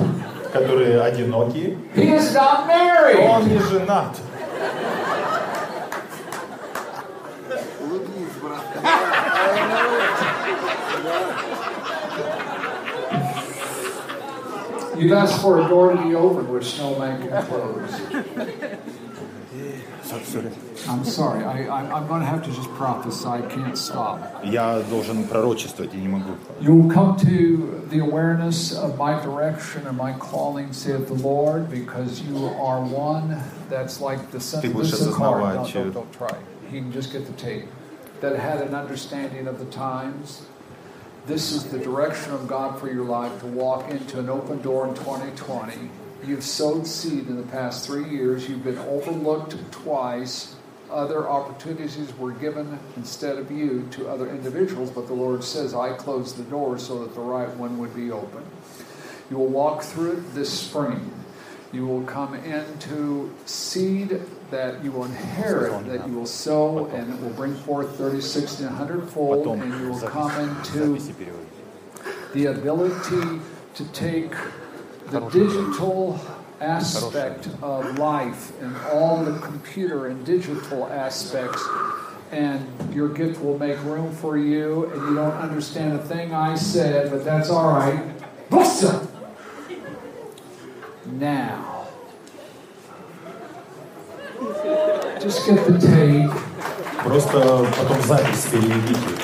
[SPEAKER 2] которые одинокие,
[SPEAKER 1] he is not married.
[SPEAKER 2] он не женат.
[SPEAKER 1] You've asked for a door to be open which no man can close. I'm sorry. I, I, I'm going to have to just prophesy. I can't stop.
[SPEAKER 2] Я должен пророчествовать, я не могу.
[SPEAKER 1] You'll come to the awareness of my direction and my calling, saith the Lord, because you are one that's like the son
[SPEAKER 2] Ты
[SPEAKER 1] of
[SPEAKER 2] будешь
[SPEAKER 1] this is hard.
[SPEAKER 2] осознавать,
[SPEAKER 1] Don't,
[SPEAKER 2] э,
[SPEAKER 1] don't, don't try. He can just get the tape. That had an understanding of the times. This is the direction of God for your life to walk into an open door in 2020. You've sowed seed in the past three years. You've been overlooked twice. other opportunities were given instead of you to other individuals, but the Lord says, I closed the door so that the right one would be open. You will walk through it this spring. You will come into seed that you will inherit, that you will sow, and it will bring forth 30, 60, 100 fold, and you will come into the ability to take the digital aspect of life and all the computer and digital aspects and your gift will make room for you and you don't understand a thing I said but that's all right listen now just get the tape
[SPEAKER 2] Просто потом запись переведите.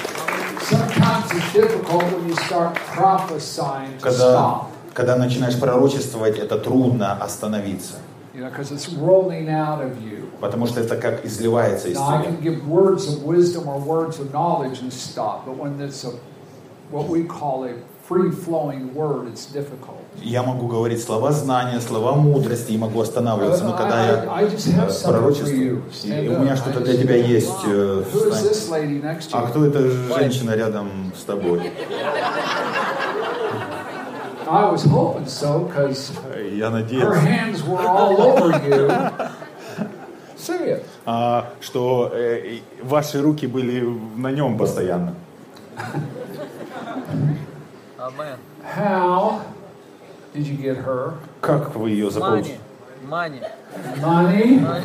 [SPEAKER 1] sometimes it's difficult when you start prophesying to
[SPEAKER 2] Когда,
[SPEAKER 1] stop
[SPEAKER 2] Когда начинаешь пророчествовать, это трудно остановиться.
[SPEAKER 1] you know, because it's rolling out of you.
[SPEAKER 2] Потому что это как изливается из
[SPEAKER 1] I
[SPEAKER 2] тебя.
[SPEAKER 1] can give words of wisdom or words of knowledge and stop, but when it's a what we call a free-flowing word, it's difficult.
[SPEAKER 2] Я могу говорить слова знания, слова мудрости и могу останавливаться. Но когда я э, пророчествую, у меня что-то для тебя есть. э, А кто эта женщина рядом с тобой?
[SPEAKER 1] I was hoping so because
[SPEAKER 2] Я
[SPEAKER 1] her
[SPEAKER 2] надеюсь,
[SPEAKER 1] hands were all over you. Say it.
[SPEAKER 2] а, что э, и ваши руки были на нем постоянно.
[SPEAKER 4] Амен.
[SPEAKER 1] How did you get her?
[SPEAKER 2] Как вы ее заполучили?
[SPEAKER 4] Мани. Мани.
[SPEAKER 1] Money.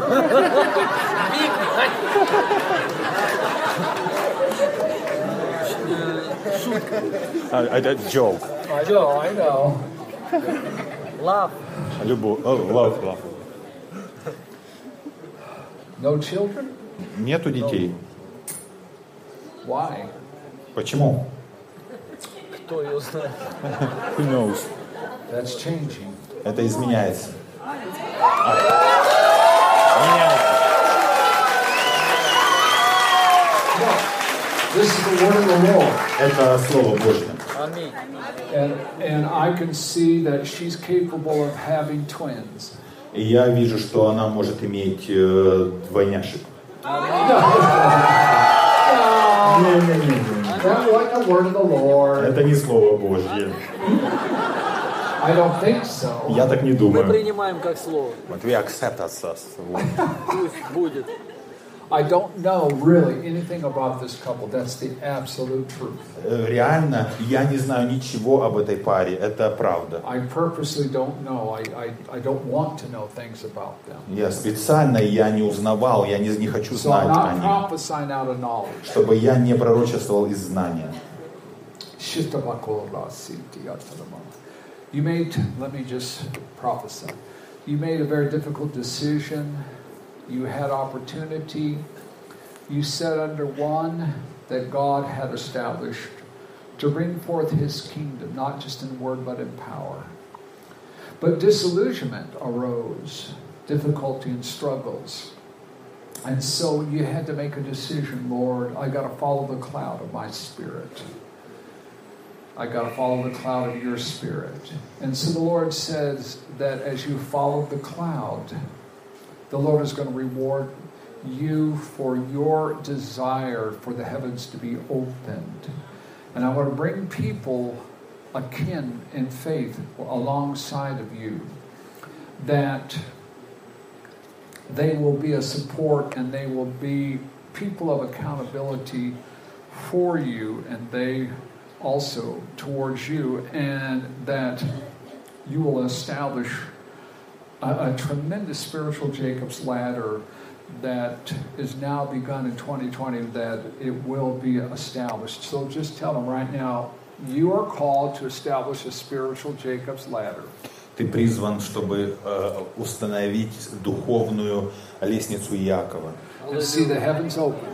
[SPEAKER 2] А, Это joke.
[SPEAKER 1] I know. I know.
[SPEAKER 4] Лав.
[SPEAKER 2] Любовь. О, love, love.
[SPEAKER 1] No children?
[SPEAKER 2] Нету детей.
[SPEAKER 1] Why?
[SPEAKER 2] Почему?
[SPEAKER 4] Кто ее знает?
[SPEAKER 2] Who knows?
[SPEAKER 1] That's changing.
[SPEAKER 2] Это изменяется. А. Меняется.
[SPEAKER 1] This is the word of the Lord.
[SPEAKER 2] Это Слово Божье.
[SPEAKER 4] Аминь.
[SPEAKER 1] And, and I can see that she's capable of having twins.
[SPEAKER 2] И я вижу, что она может иметь э, двойняшек. Это не Слово Божье.
[SPEAKER 1] I don't think so.
[SPEAKER 2] Я так не
[SPEAKER 4] Мы
[SPEAKER 2] думаю.
[SPEAKER 4] принимаем как слово.
[SPEAKER 2] Вот we accept as us.
[SPEAKER 4] Пусть будет.
[SPEAKER 2] Реально, я не знаю ничего об этой паре. Это правда.
[SPEAKER 1] I purposely don't know. I, I, I don't want to know things about them.
[SPEAKER 2] Я специально я не узнавал, я не, не хочу
[SPEAKER 1] So I'm
[SPEAKER 2] знать о
[SPEAKER 1] not
[SPEAKER 2] них,
[SPEAKER 1] prophesying out of knowledge.
[SPEAKER 2] чтобы я не пророчествовал из знания.
[SPEAKER 1] You made, let me just prophesy. You made a very difficult decision. You had opportunity. You sat under one that God had established to bring forth his kingdom, not just in word but in power. But disillusionment arose, difficulty and struggles. And so you had to make a decision, Lord, I got to follow the cloud of my spirit. I got to follow the cloud of your spirit. And so the Lord says that as you follow the cloud, the Lord is going to reward you for your desire for the heavens to be opened. And I want to bring people akin in faith alongside of you that they will be a support and they will be people of accountability for you and they also towards you and that you will establish a, a tremendous spiritual Jacob's ladder that is now begun in 2020 that it will be established. So just tell them right now, you are called to establish a spiritual Jacob's ladder.
[SPEAKER 2] Ты призван, чтобы э, установить духовную лестницу Иакова.
[SPEAKER 1] And see the heavens open.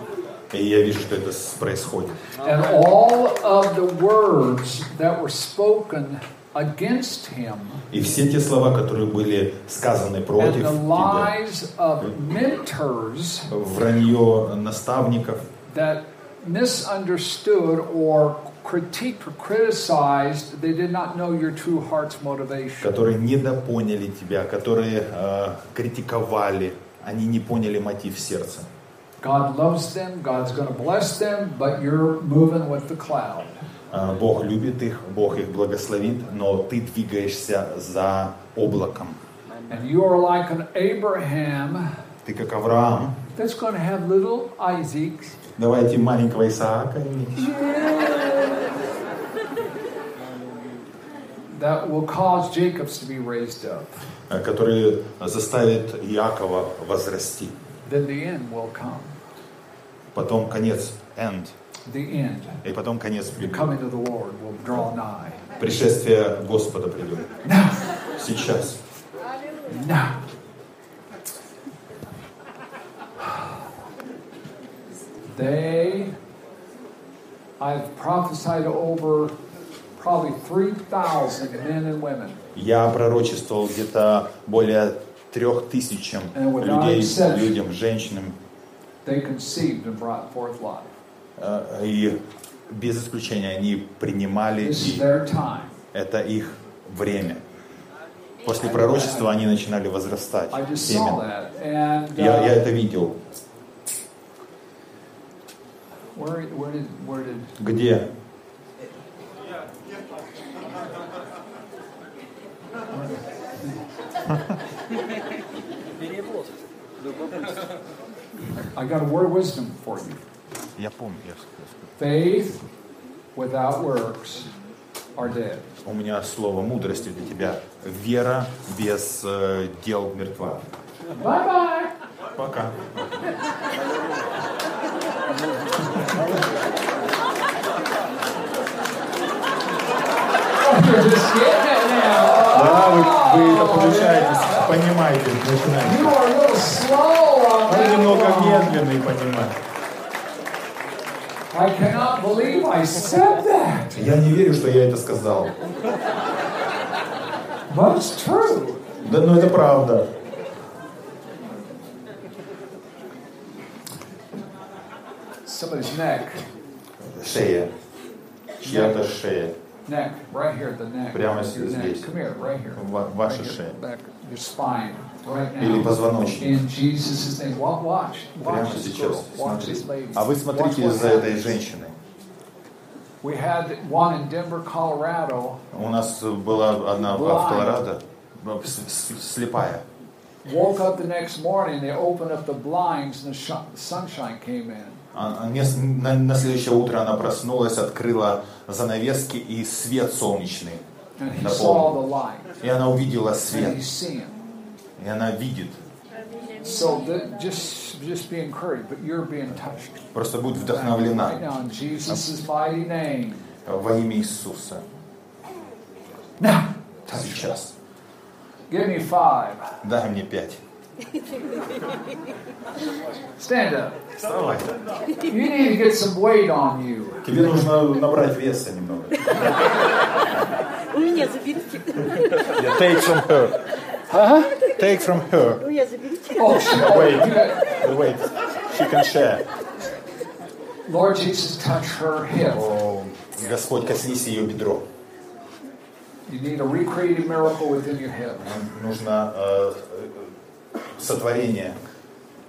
[SPEAKER 2] И я вижу, что это с- происходит.
[SPEAKER 1] And all of the words that were spoken against him
[SPEAKER 2] И все те слова, которые были сказаны против
[SPEAKER 1] the
[SPEAKER 2] тебя,
[SPEAKER 1] lies of mentors
[SPEAKER 2] вранье наставников,
[SPEAKER 1] that misunderstood or critiqued or criticized, they did not know your true heart's motivation.
[SPEAKER 2] которые недопоняли тебя, которые э, критиковали, они не поняли мотив сердца.
[SPEAKER 1] God loves them, God's going to bless them, but you're moving with the cloud.
[SPEAKER 2] Бог любит их, Бог их благословит, но ты двигаешься за облаком.
[SPEAKER 1] And you are like an Abraham
[SPEAKER 2] Ты как Авраам.
[SPEAKER 1] that's going to have little Isaacs
[SPEAKER 2] Давайте маленького Исаака иметь.
[SPEAKER 1] that will cause Jacob's to be raised up.
[SPEAKER 2] который заставит Иакова возрасти.
[SPEAKER 1] Then the end will come.
[SPEAKER 2] Потом конец, end. И потом конец придет. Пришествие Господа придет.
[SPEAKER 1] Now,
[SPEAKER 2] Сейчас.
[SPEAKER 1] now. They, I've prophesied over probably 3,000 men and women.
[SPEAKER 2] Я пророчествовал где-то более трех тысячам людей, людям, женщинам,
[SPEAKER 1] They conceived and brought forth life.
[SPEAKER 2] Э, и без исключения они принимали, и это их время. После пророчества они начинали возрастать.
[SPEAKER 1] And
[SPEAKER 2] Я, я
[SPEAKER 1] uh,
[SPEAKER 2] это видел. Где?
[SPEAKER 4] Перевод.
[SPEAKER 1] I got a word of wisdom for you.
[SPEAKER 2] Я помню. я-
[SPEAKER 1] Faith without works are dead.
[SPEAKER 2] У меня слово мудрости для тебя. Вера без э, дел мертва.
[SPEAKER 1] Bye bye.
[SPEAKER 2] Пока.
[SPEAKER 1] Oh.
[SPEAKER 2] Да, вы, вы это получаете, понимаете, начинаете. Вы немного медленный, понимаете.
[SPEAKER 1] I cannot believe I said that.
[SPEAKER 2] Я не верю, что я это сказал.
[SPEAKER 1] But it's true.
[SPEAKER 2] Да, но это правда.
[SPEAKER 1] Somebody's neck.
[SPEAKER 2] Шея. Чья-то шея.
[SPEAKER 1] Neck. Right here, the neck.
[SPEAKER 2] Прямо
[SPEAKER 1] Your neck.
[SPEAKER 2] здесь.
[SPEAKER 1] Come here, right here.
[SPEAKER 2] Ва- ваша
[SPEAKER 1] Right here,
[SPEAKER 2] шея.
[SPEAKER 1] Back, your spine.
[SPEAKER 2] Или позвоночник. Прямо сейчас.
[SPEAKER 1] lady.
[SPEAKER 2] А вы смотрите за этой женщиной. У нас была одна в Колорадо, слепая.
[SPEAKER 1] Woke up the next morning, they opened up the blinds and the sh- sunshine came in.
[SPEAKER 2] А- а На, следующее утро она проснулась, открыла занавески и свет солнечный. И она увидела свет. И она видит.
[SPEAKER 1] So the, just just be encouraged, but you're being touched.
[SPEAKER 2] Просто будет
[SPEAKER 1] Right
[SPEAKER 2] вдохновлена
[SPEAKER 1] now in Jesus' mighty name.
[SPEAKER 2] во имя Иисуса.
[SPEAKER 1] Now,
[SPEAKER 2] Сейчас.
[SPEAKER 1] give me five.
[SPEAKER 2] Дай мне пять.
[SPEAKER 1] Stand up.
[SPEAKER 2] Вставай.
[SPEAKER 1] You need to get some weight on you.
[SPEAKER 2] Тебе нужно набрать веса немного.
[SPEAKER 3] У меня заберите.
[SPEAKER 2] Take from her. Take from her.
[SPEAKER 1] Oh, oh, got,
[SPEAKER 2] Wait, she can share.
[SPEAKER 1] Lord Jesus, touch her hip.
[SPEAKER 2] О, Господь, коснись ее бедро.
[SPEAKER 1] You need a recreating miracle within your hip.
[SPEAKER 2] Нужно э, э, сотворение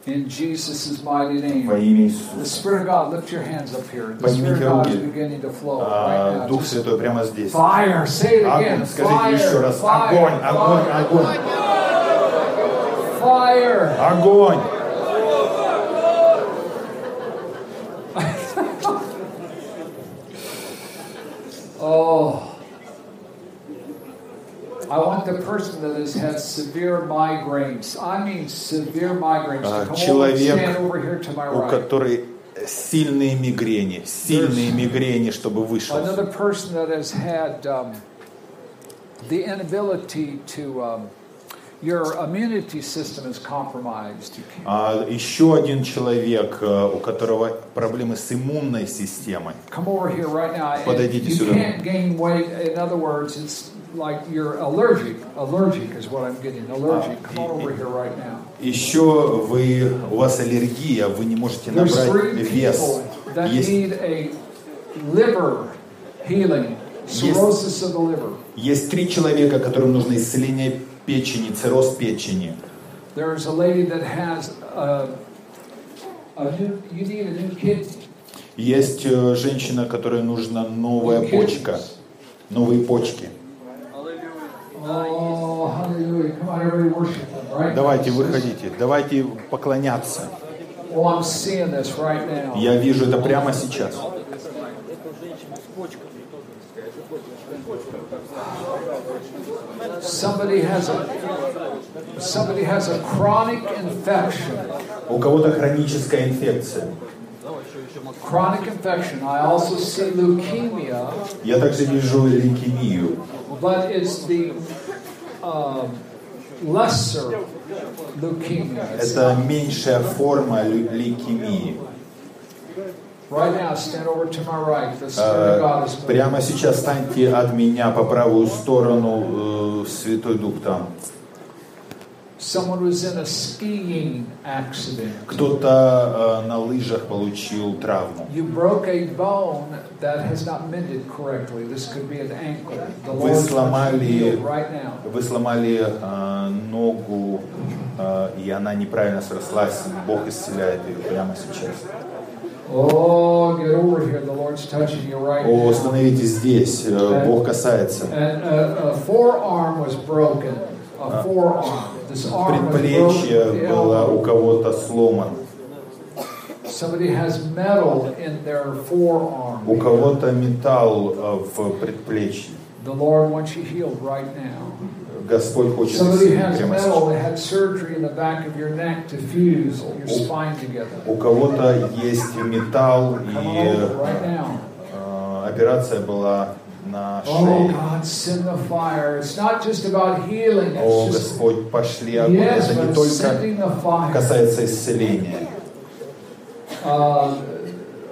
[SPEAKER 1] In Jesus' mighty
[SPEAKER 2] во
[SPEAKER 1] name.
[SPEAKER 2] имя
[SPEAKER 1] The
[SPEAKER 2] Иисуса.
[SPEAKER 1] Spirit of God, lift your hands up here. The
[SPEAKER 2] Поднимите
[SPEAKER 1] Spirit of God is
[SPEAKER 2] руки.
[SPEAKER 1] beginning to flow
[SPEAKER 2] А,
[SPEAKER 1] right now.
[SPEAKER 2] Дух
[SPEAKER 1] Just
[SPEAKER 2] Святой прямо здесь.
[SPEAKER 1] Fire, say it again.
[SPEAKER 2] Огонь, скажите еще
[SPEAKER 1] Fire,
[SPEAKER 2] раз.
[SPEAKER 1] fire,
[SPEAKER 2] Огонь, огонь, огонь.
[SPEAKER 1] fire.
[SPEAKER 2] Огонь! Человек, у которой сильные мигрени, сильные мигрени, чтобы вышел.
[SPEAKER 1] Another person that has had um, the inability to, um, your immunity system is compromised.
[SPEAKER 2] А еще один человек, э, у которого проблемы с иммунной системой.
[SPEAKER 1] Come over here right now.
[SPEAKER 2] Подойдите
[SPEAKER 1] you
[SPEAKER 2] сюда.
[SPEAKER 1] can't gain weight. In other words, it's like you're allergic. Allergic is what I'm getting. Allergic. Come on over here right now.
[SPEAKER 2] Еще вы, у вас аллергия, вы не можете набрать вес. Есть,
[SPEAKER 1] need a liver healing, cirrhosis of the liver.
[SPEAKER 2] есть три человека, которым нужно исцеление печени, цирроз печени.
[SPEAKER 1] There's a lady that has a, a new, you need a new kidney.
[SPEAKER 2] Есть э, женщина, которой нужна новая почка, новые почки.
[SPEAKER 1] Oh, hallelujah. Come on, everybody worship him, right?
[SPEAKER 2] Давайте, выходите, давайте поклоняться. Я вижу это прямо сейчас. У кого-то хроническая инфекция.
[SPEAKER 1] Chronic infection. I also see leukemia,
[SPEAKER 2] Я также вижу лейкемию.
[SPEAKER 1] but it's the um, lesser leukemia.
[SPEAKER 2] Это меньшая форма лейкемии. Э. Прямо сейчас станьте от меня по правую сторону, э, Святой Дух там.
[SPEAKER 1] Someone was in a skiing accident.
[SPEAKER 2] Кто-то э, на лыжах получил травму.
[SPEAKER 1] You broke a bone that has not mended correctly. This could be an ankle. The
[SPEAKER 2] Вы сломали-. Вы сломали э, ногу, э, и она неправильно срослась. Бог исцеляет ее прямо сейчас.
[SPEAKER 1] Oh,
[SPEAKER 2] О, становитесь здесь, э, Бог касается.
[SPEAKER 1] And
[SPEAKER 2] Предплечье было у кого-то сломано. У кого-то металл э, в предплечье. Господь хочет исцелить прямо сейчас. У кого-то есть металл, и э, э, операция была на
[SPEAKER 1] Oh
[SPEAKER 2] шее.
[SPEAKER 1] God, send the fire. It's not just about healing.
[SPEAKER 2] О, Господь, пошли огонь. Это не только
[SPEAKER 1] sending the fire.
[SPEAKER 2] касается исцеления.
[SPEAKER 1] Uh,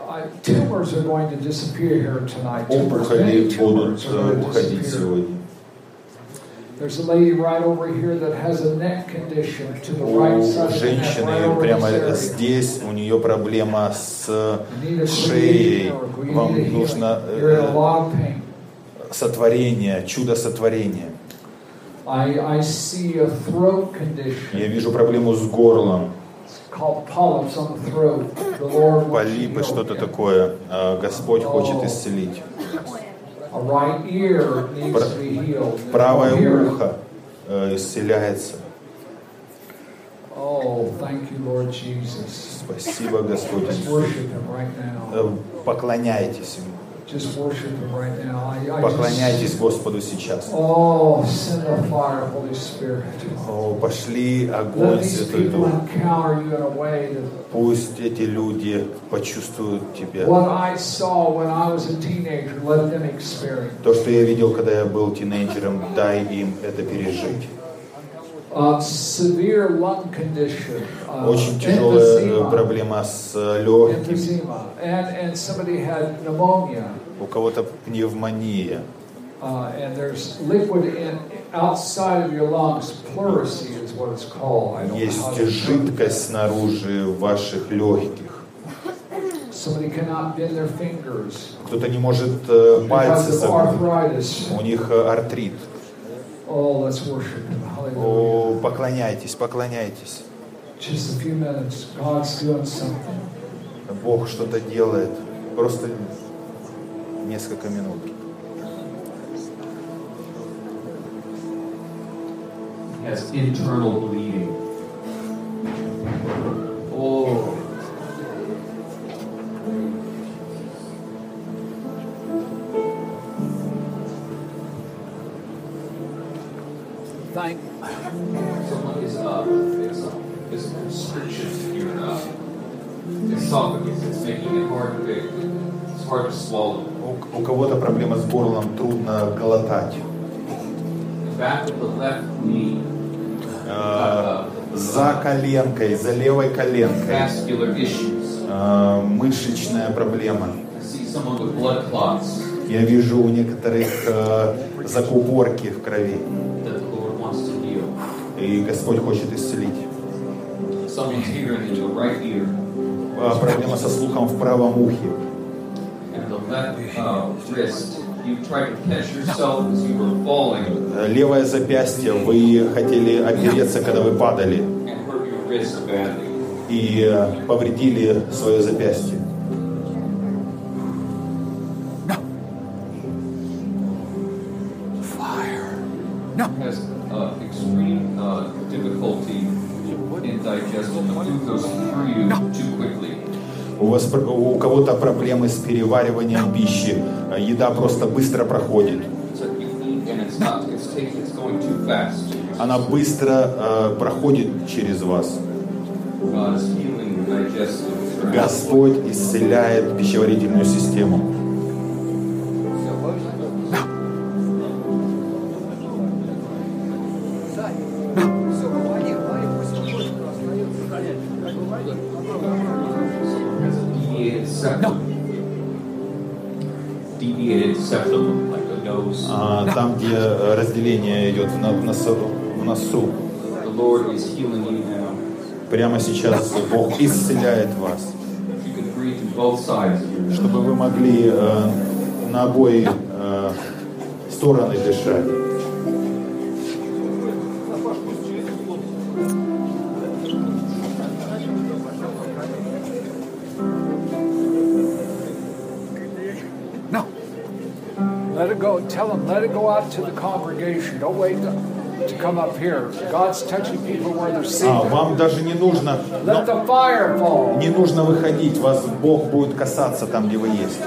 [SPEAKER 1] I, tumors are going to disappear here tonight. Tumors,
[SPEAKER 2] Опухоли будут э, уходить сегодня.
[SPEAKER 1] There's a lady right over here that has a neck condition to the right side
[SPEAKER 2] женщины прямо здесь, у нее проблема с шеей. Вам нужно Э, сотворение, чудо сотворения.
[SPEAKER 1] I, I see a throat
[SPEAKER 2] Я
[SPEAKER 1] condition
[SPEAKER 2] вижу проблему с горлом, полипы, что-то такое. А Господь хочет исцелить. Правое ухо э, исцеляется.
[SPEAKER 1] Oh.
[SPEAKER 2] Спасибо, Господь. Э, Поклоняйтесь Ему. Поклоняйтесь Господу сейчас.
[SPEAKER 1] oh.
[SPEAKER 2] О, пошли огонь, Святой Дух. Пусть эти люди почувствуют Тебя. То, что я видел, когда я был тинейджером, дай им это пережить.
[SPEAKER 1] Uh, severe lung condition, uh,
[SPEAKER 2] Очень тяжелая э, проблема с легким. У кого-то пневмония.
[SPEAKER 1] uh, and there's liquid in outside of your lungs. Pleurisy is what it's called. I don't know how
[SPEAKER 2] Есть жидкость снаружи ваших легких.
[SPEAKER 1] Somebody cannot bend their fingers
[SPEAKER 2] Кто-то не может э, пальцы согнуть. У них э, артрит.
[SPEAKER 1] Oh, let's worship.
[SPEAKER 2] О, поклоняйтесь, поклоняйтесь. Бог что-то делает. Просто несколько минут.
[SPEAKER 5] has internal bleeding. Oh, It's, it's constrictions here up. Esophagus. It's making it hard to. It's hard to swallow.
[SPEAKER 2] У, кого-то проблема с горлом, трудно глотать. Э, за коленкой, за левой коленкой. Э, мышечная проблема. Я вижу у некоторых э, закупорки в крови.
[SPEAKER 5] to.
[SPEAKER 2] И Господь хочет исцелить.
[SPEAKER 5] In right ear
[SPEAKER 2] А, Проблема со слухом в правом ухе.
[SPEAKER 5] and the left uh, wrist. You tried to catch yourself as you were falling
[SPEAKER 2] Э, Левое запястье, вы хотели опереться, когда вы падали,
[SPEAKER 5] and hurt your wrist badly.
[SPEAKER 2] и э, повредили свое запястье. Кого-то проблемы с перевариванием пищи, Э, еда просто быстро проходит. Она быстро э, проходит через вас. Господь исцеляет пищеварительную систему. А, Там, где э, разделение идет в носу, в. Прямо сейчас Бог исцеляет вас, чтобы вы могли э, на обои э, стороны дышать.
[SPEAKER 1] Go. Tell them, let it go out to the congregation. Don't wait to, come up here. God's touching people where they're
[SPEAKER 2] А,
[SPEAKER 1] seated.
[SPEAKER 2] вам даже не нужно,
[SPEAKER 1] Let the fire fall.
[SPEAKER 2] не нужно выходить, вас Бог будет касаться там, где вы есть.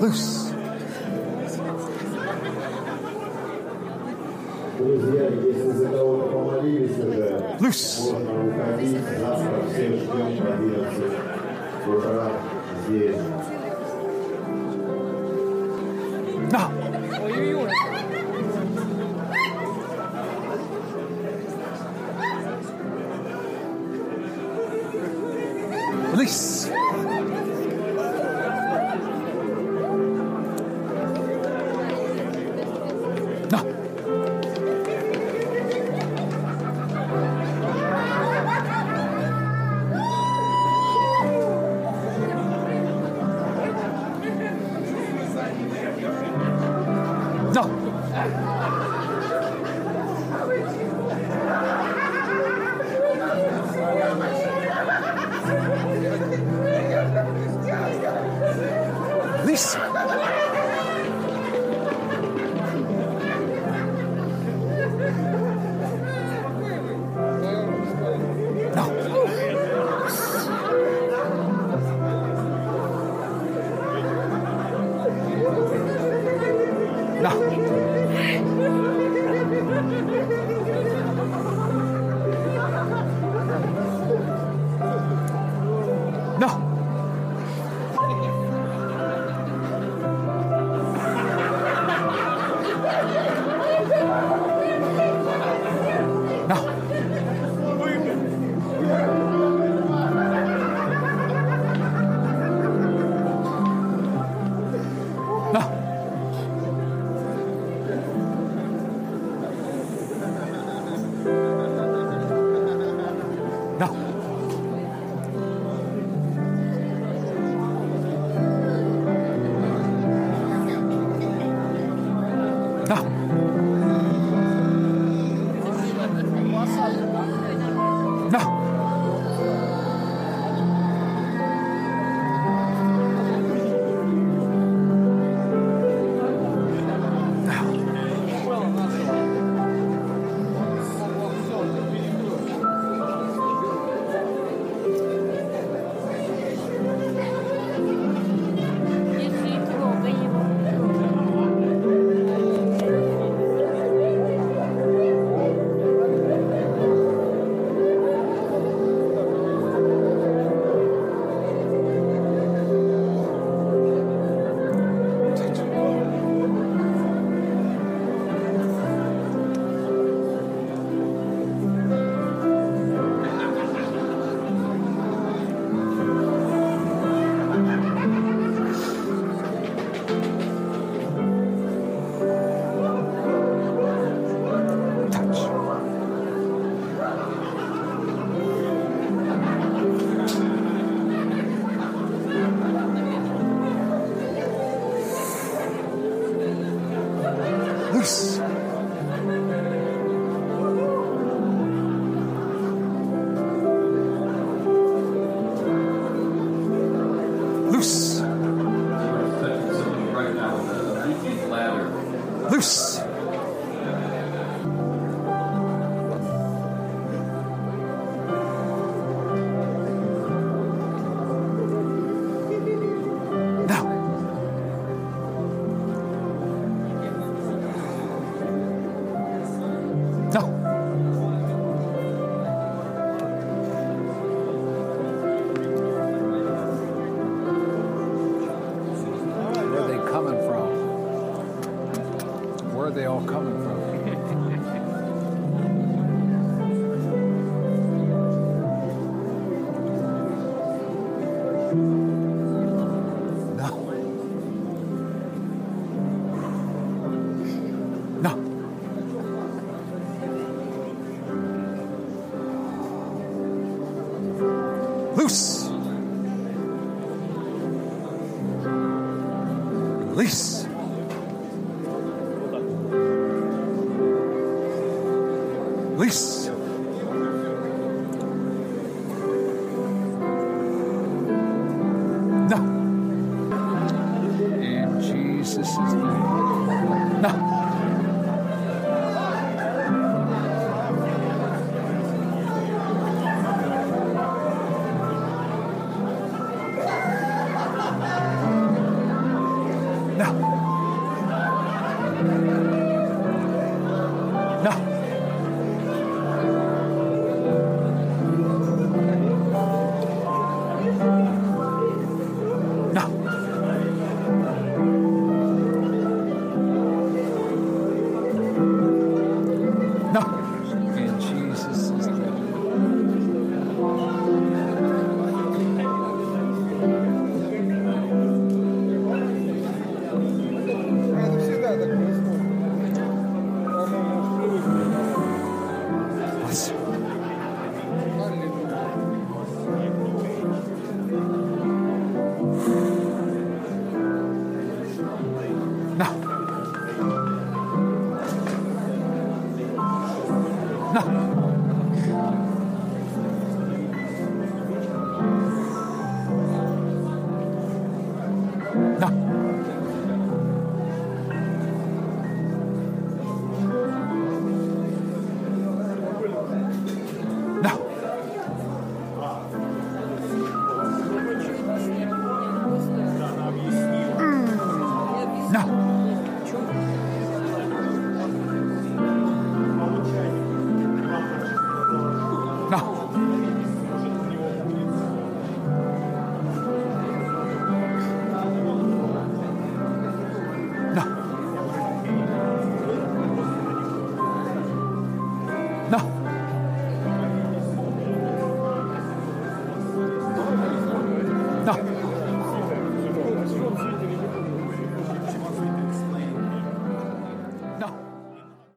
[SPEAKER 1] loose. Loose.
[SPEAKER 5] Now.
[SPEAKER 1] Release.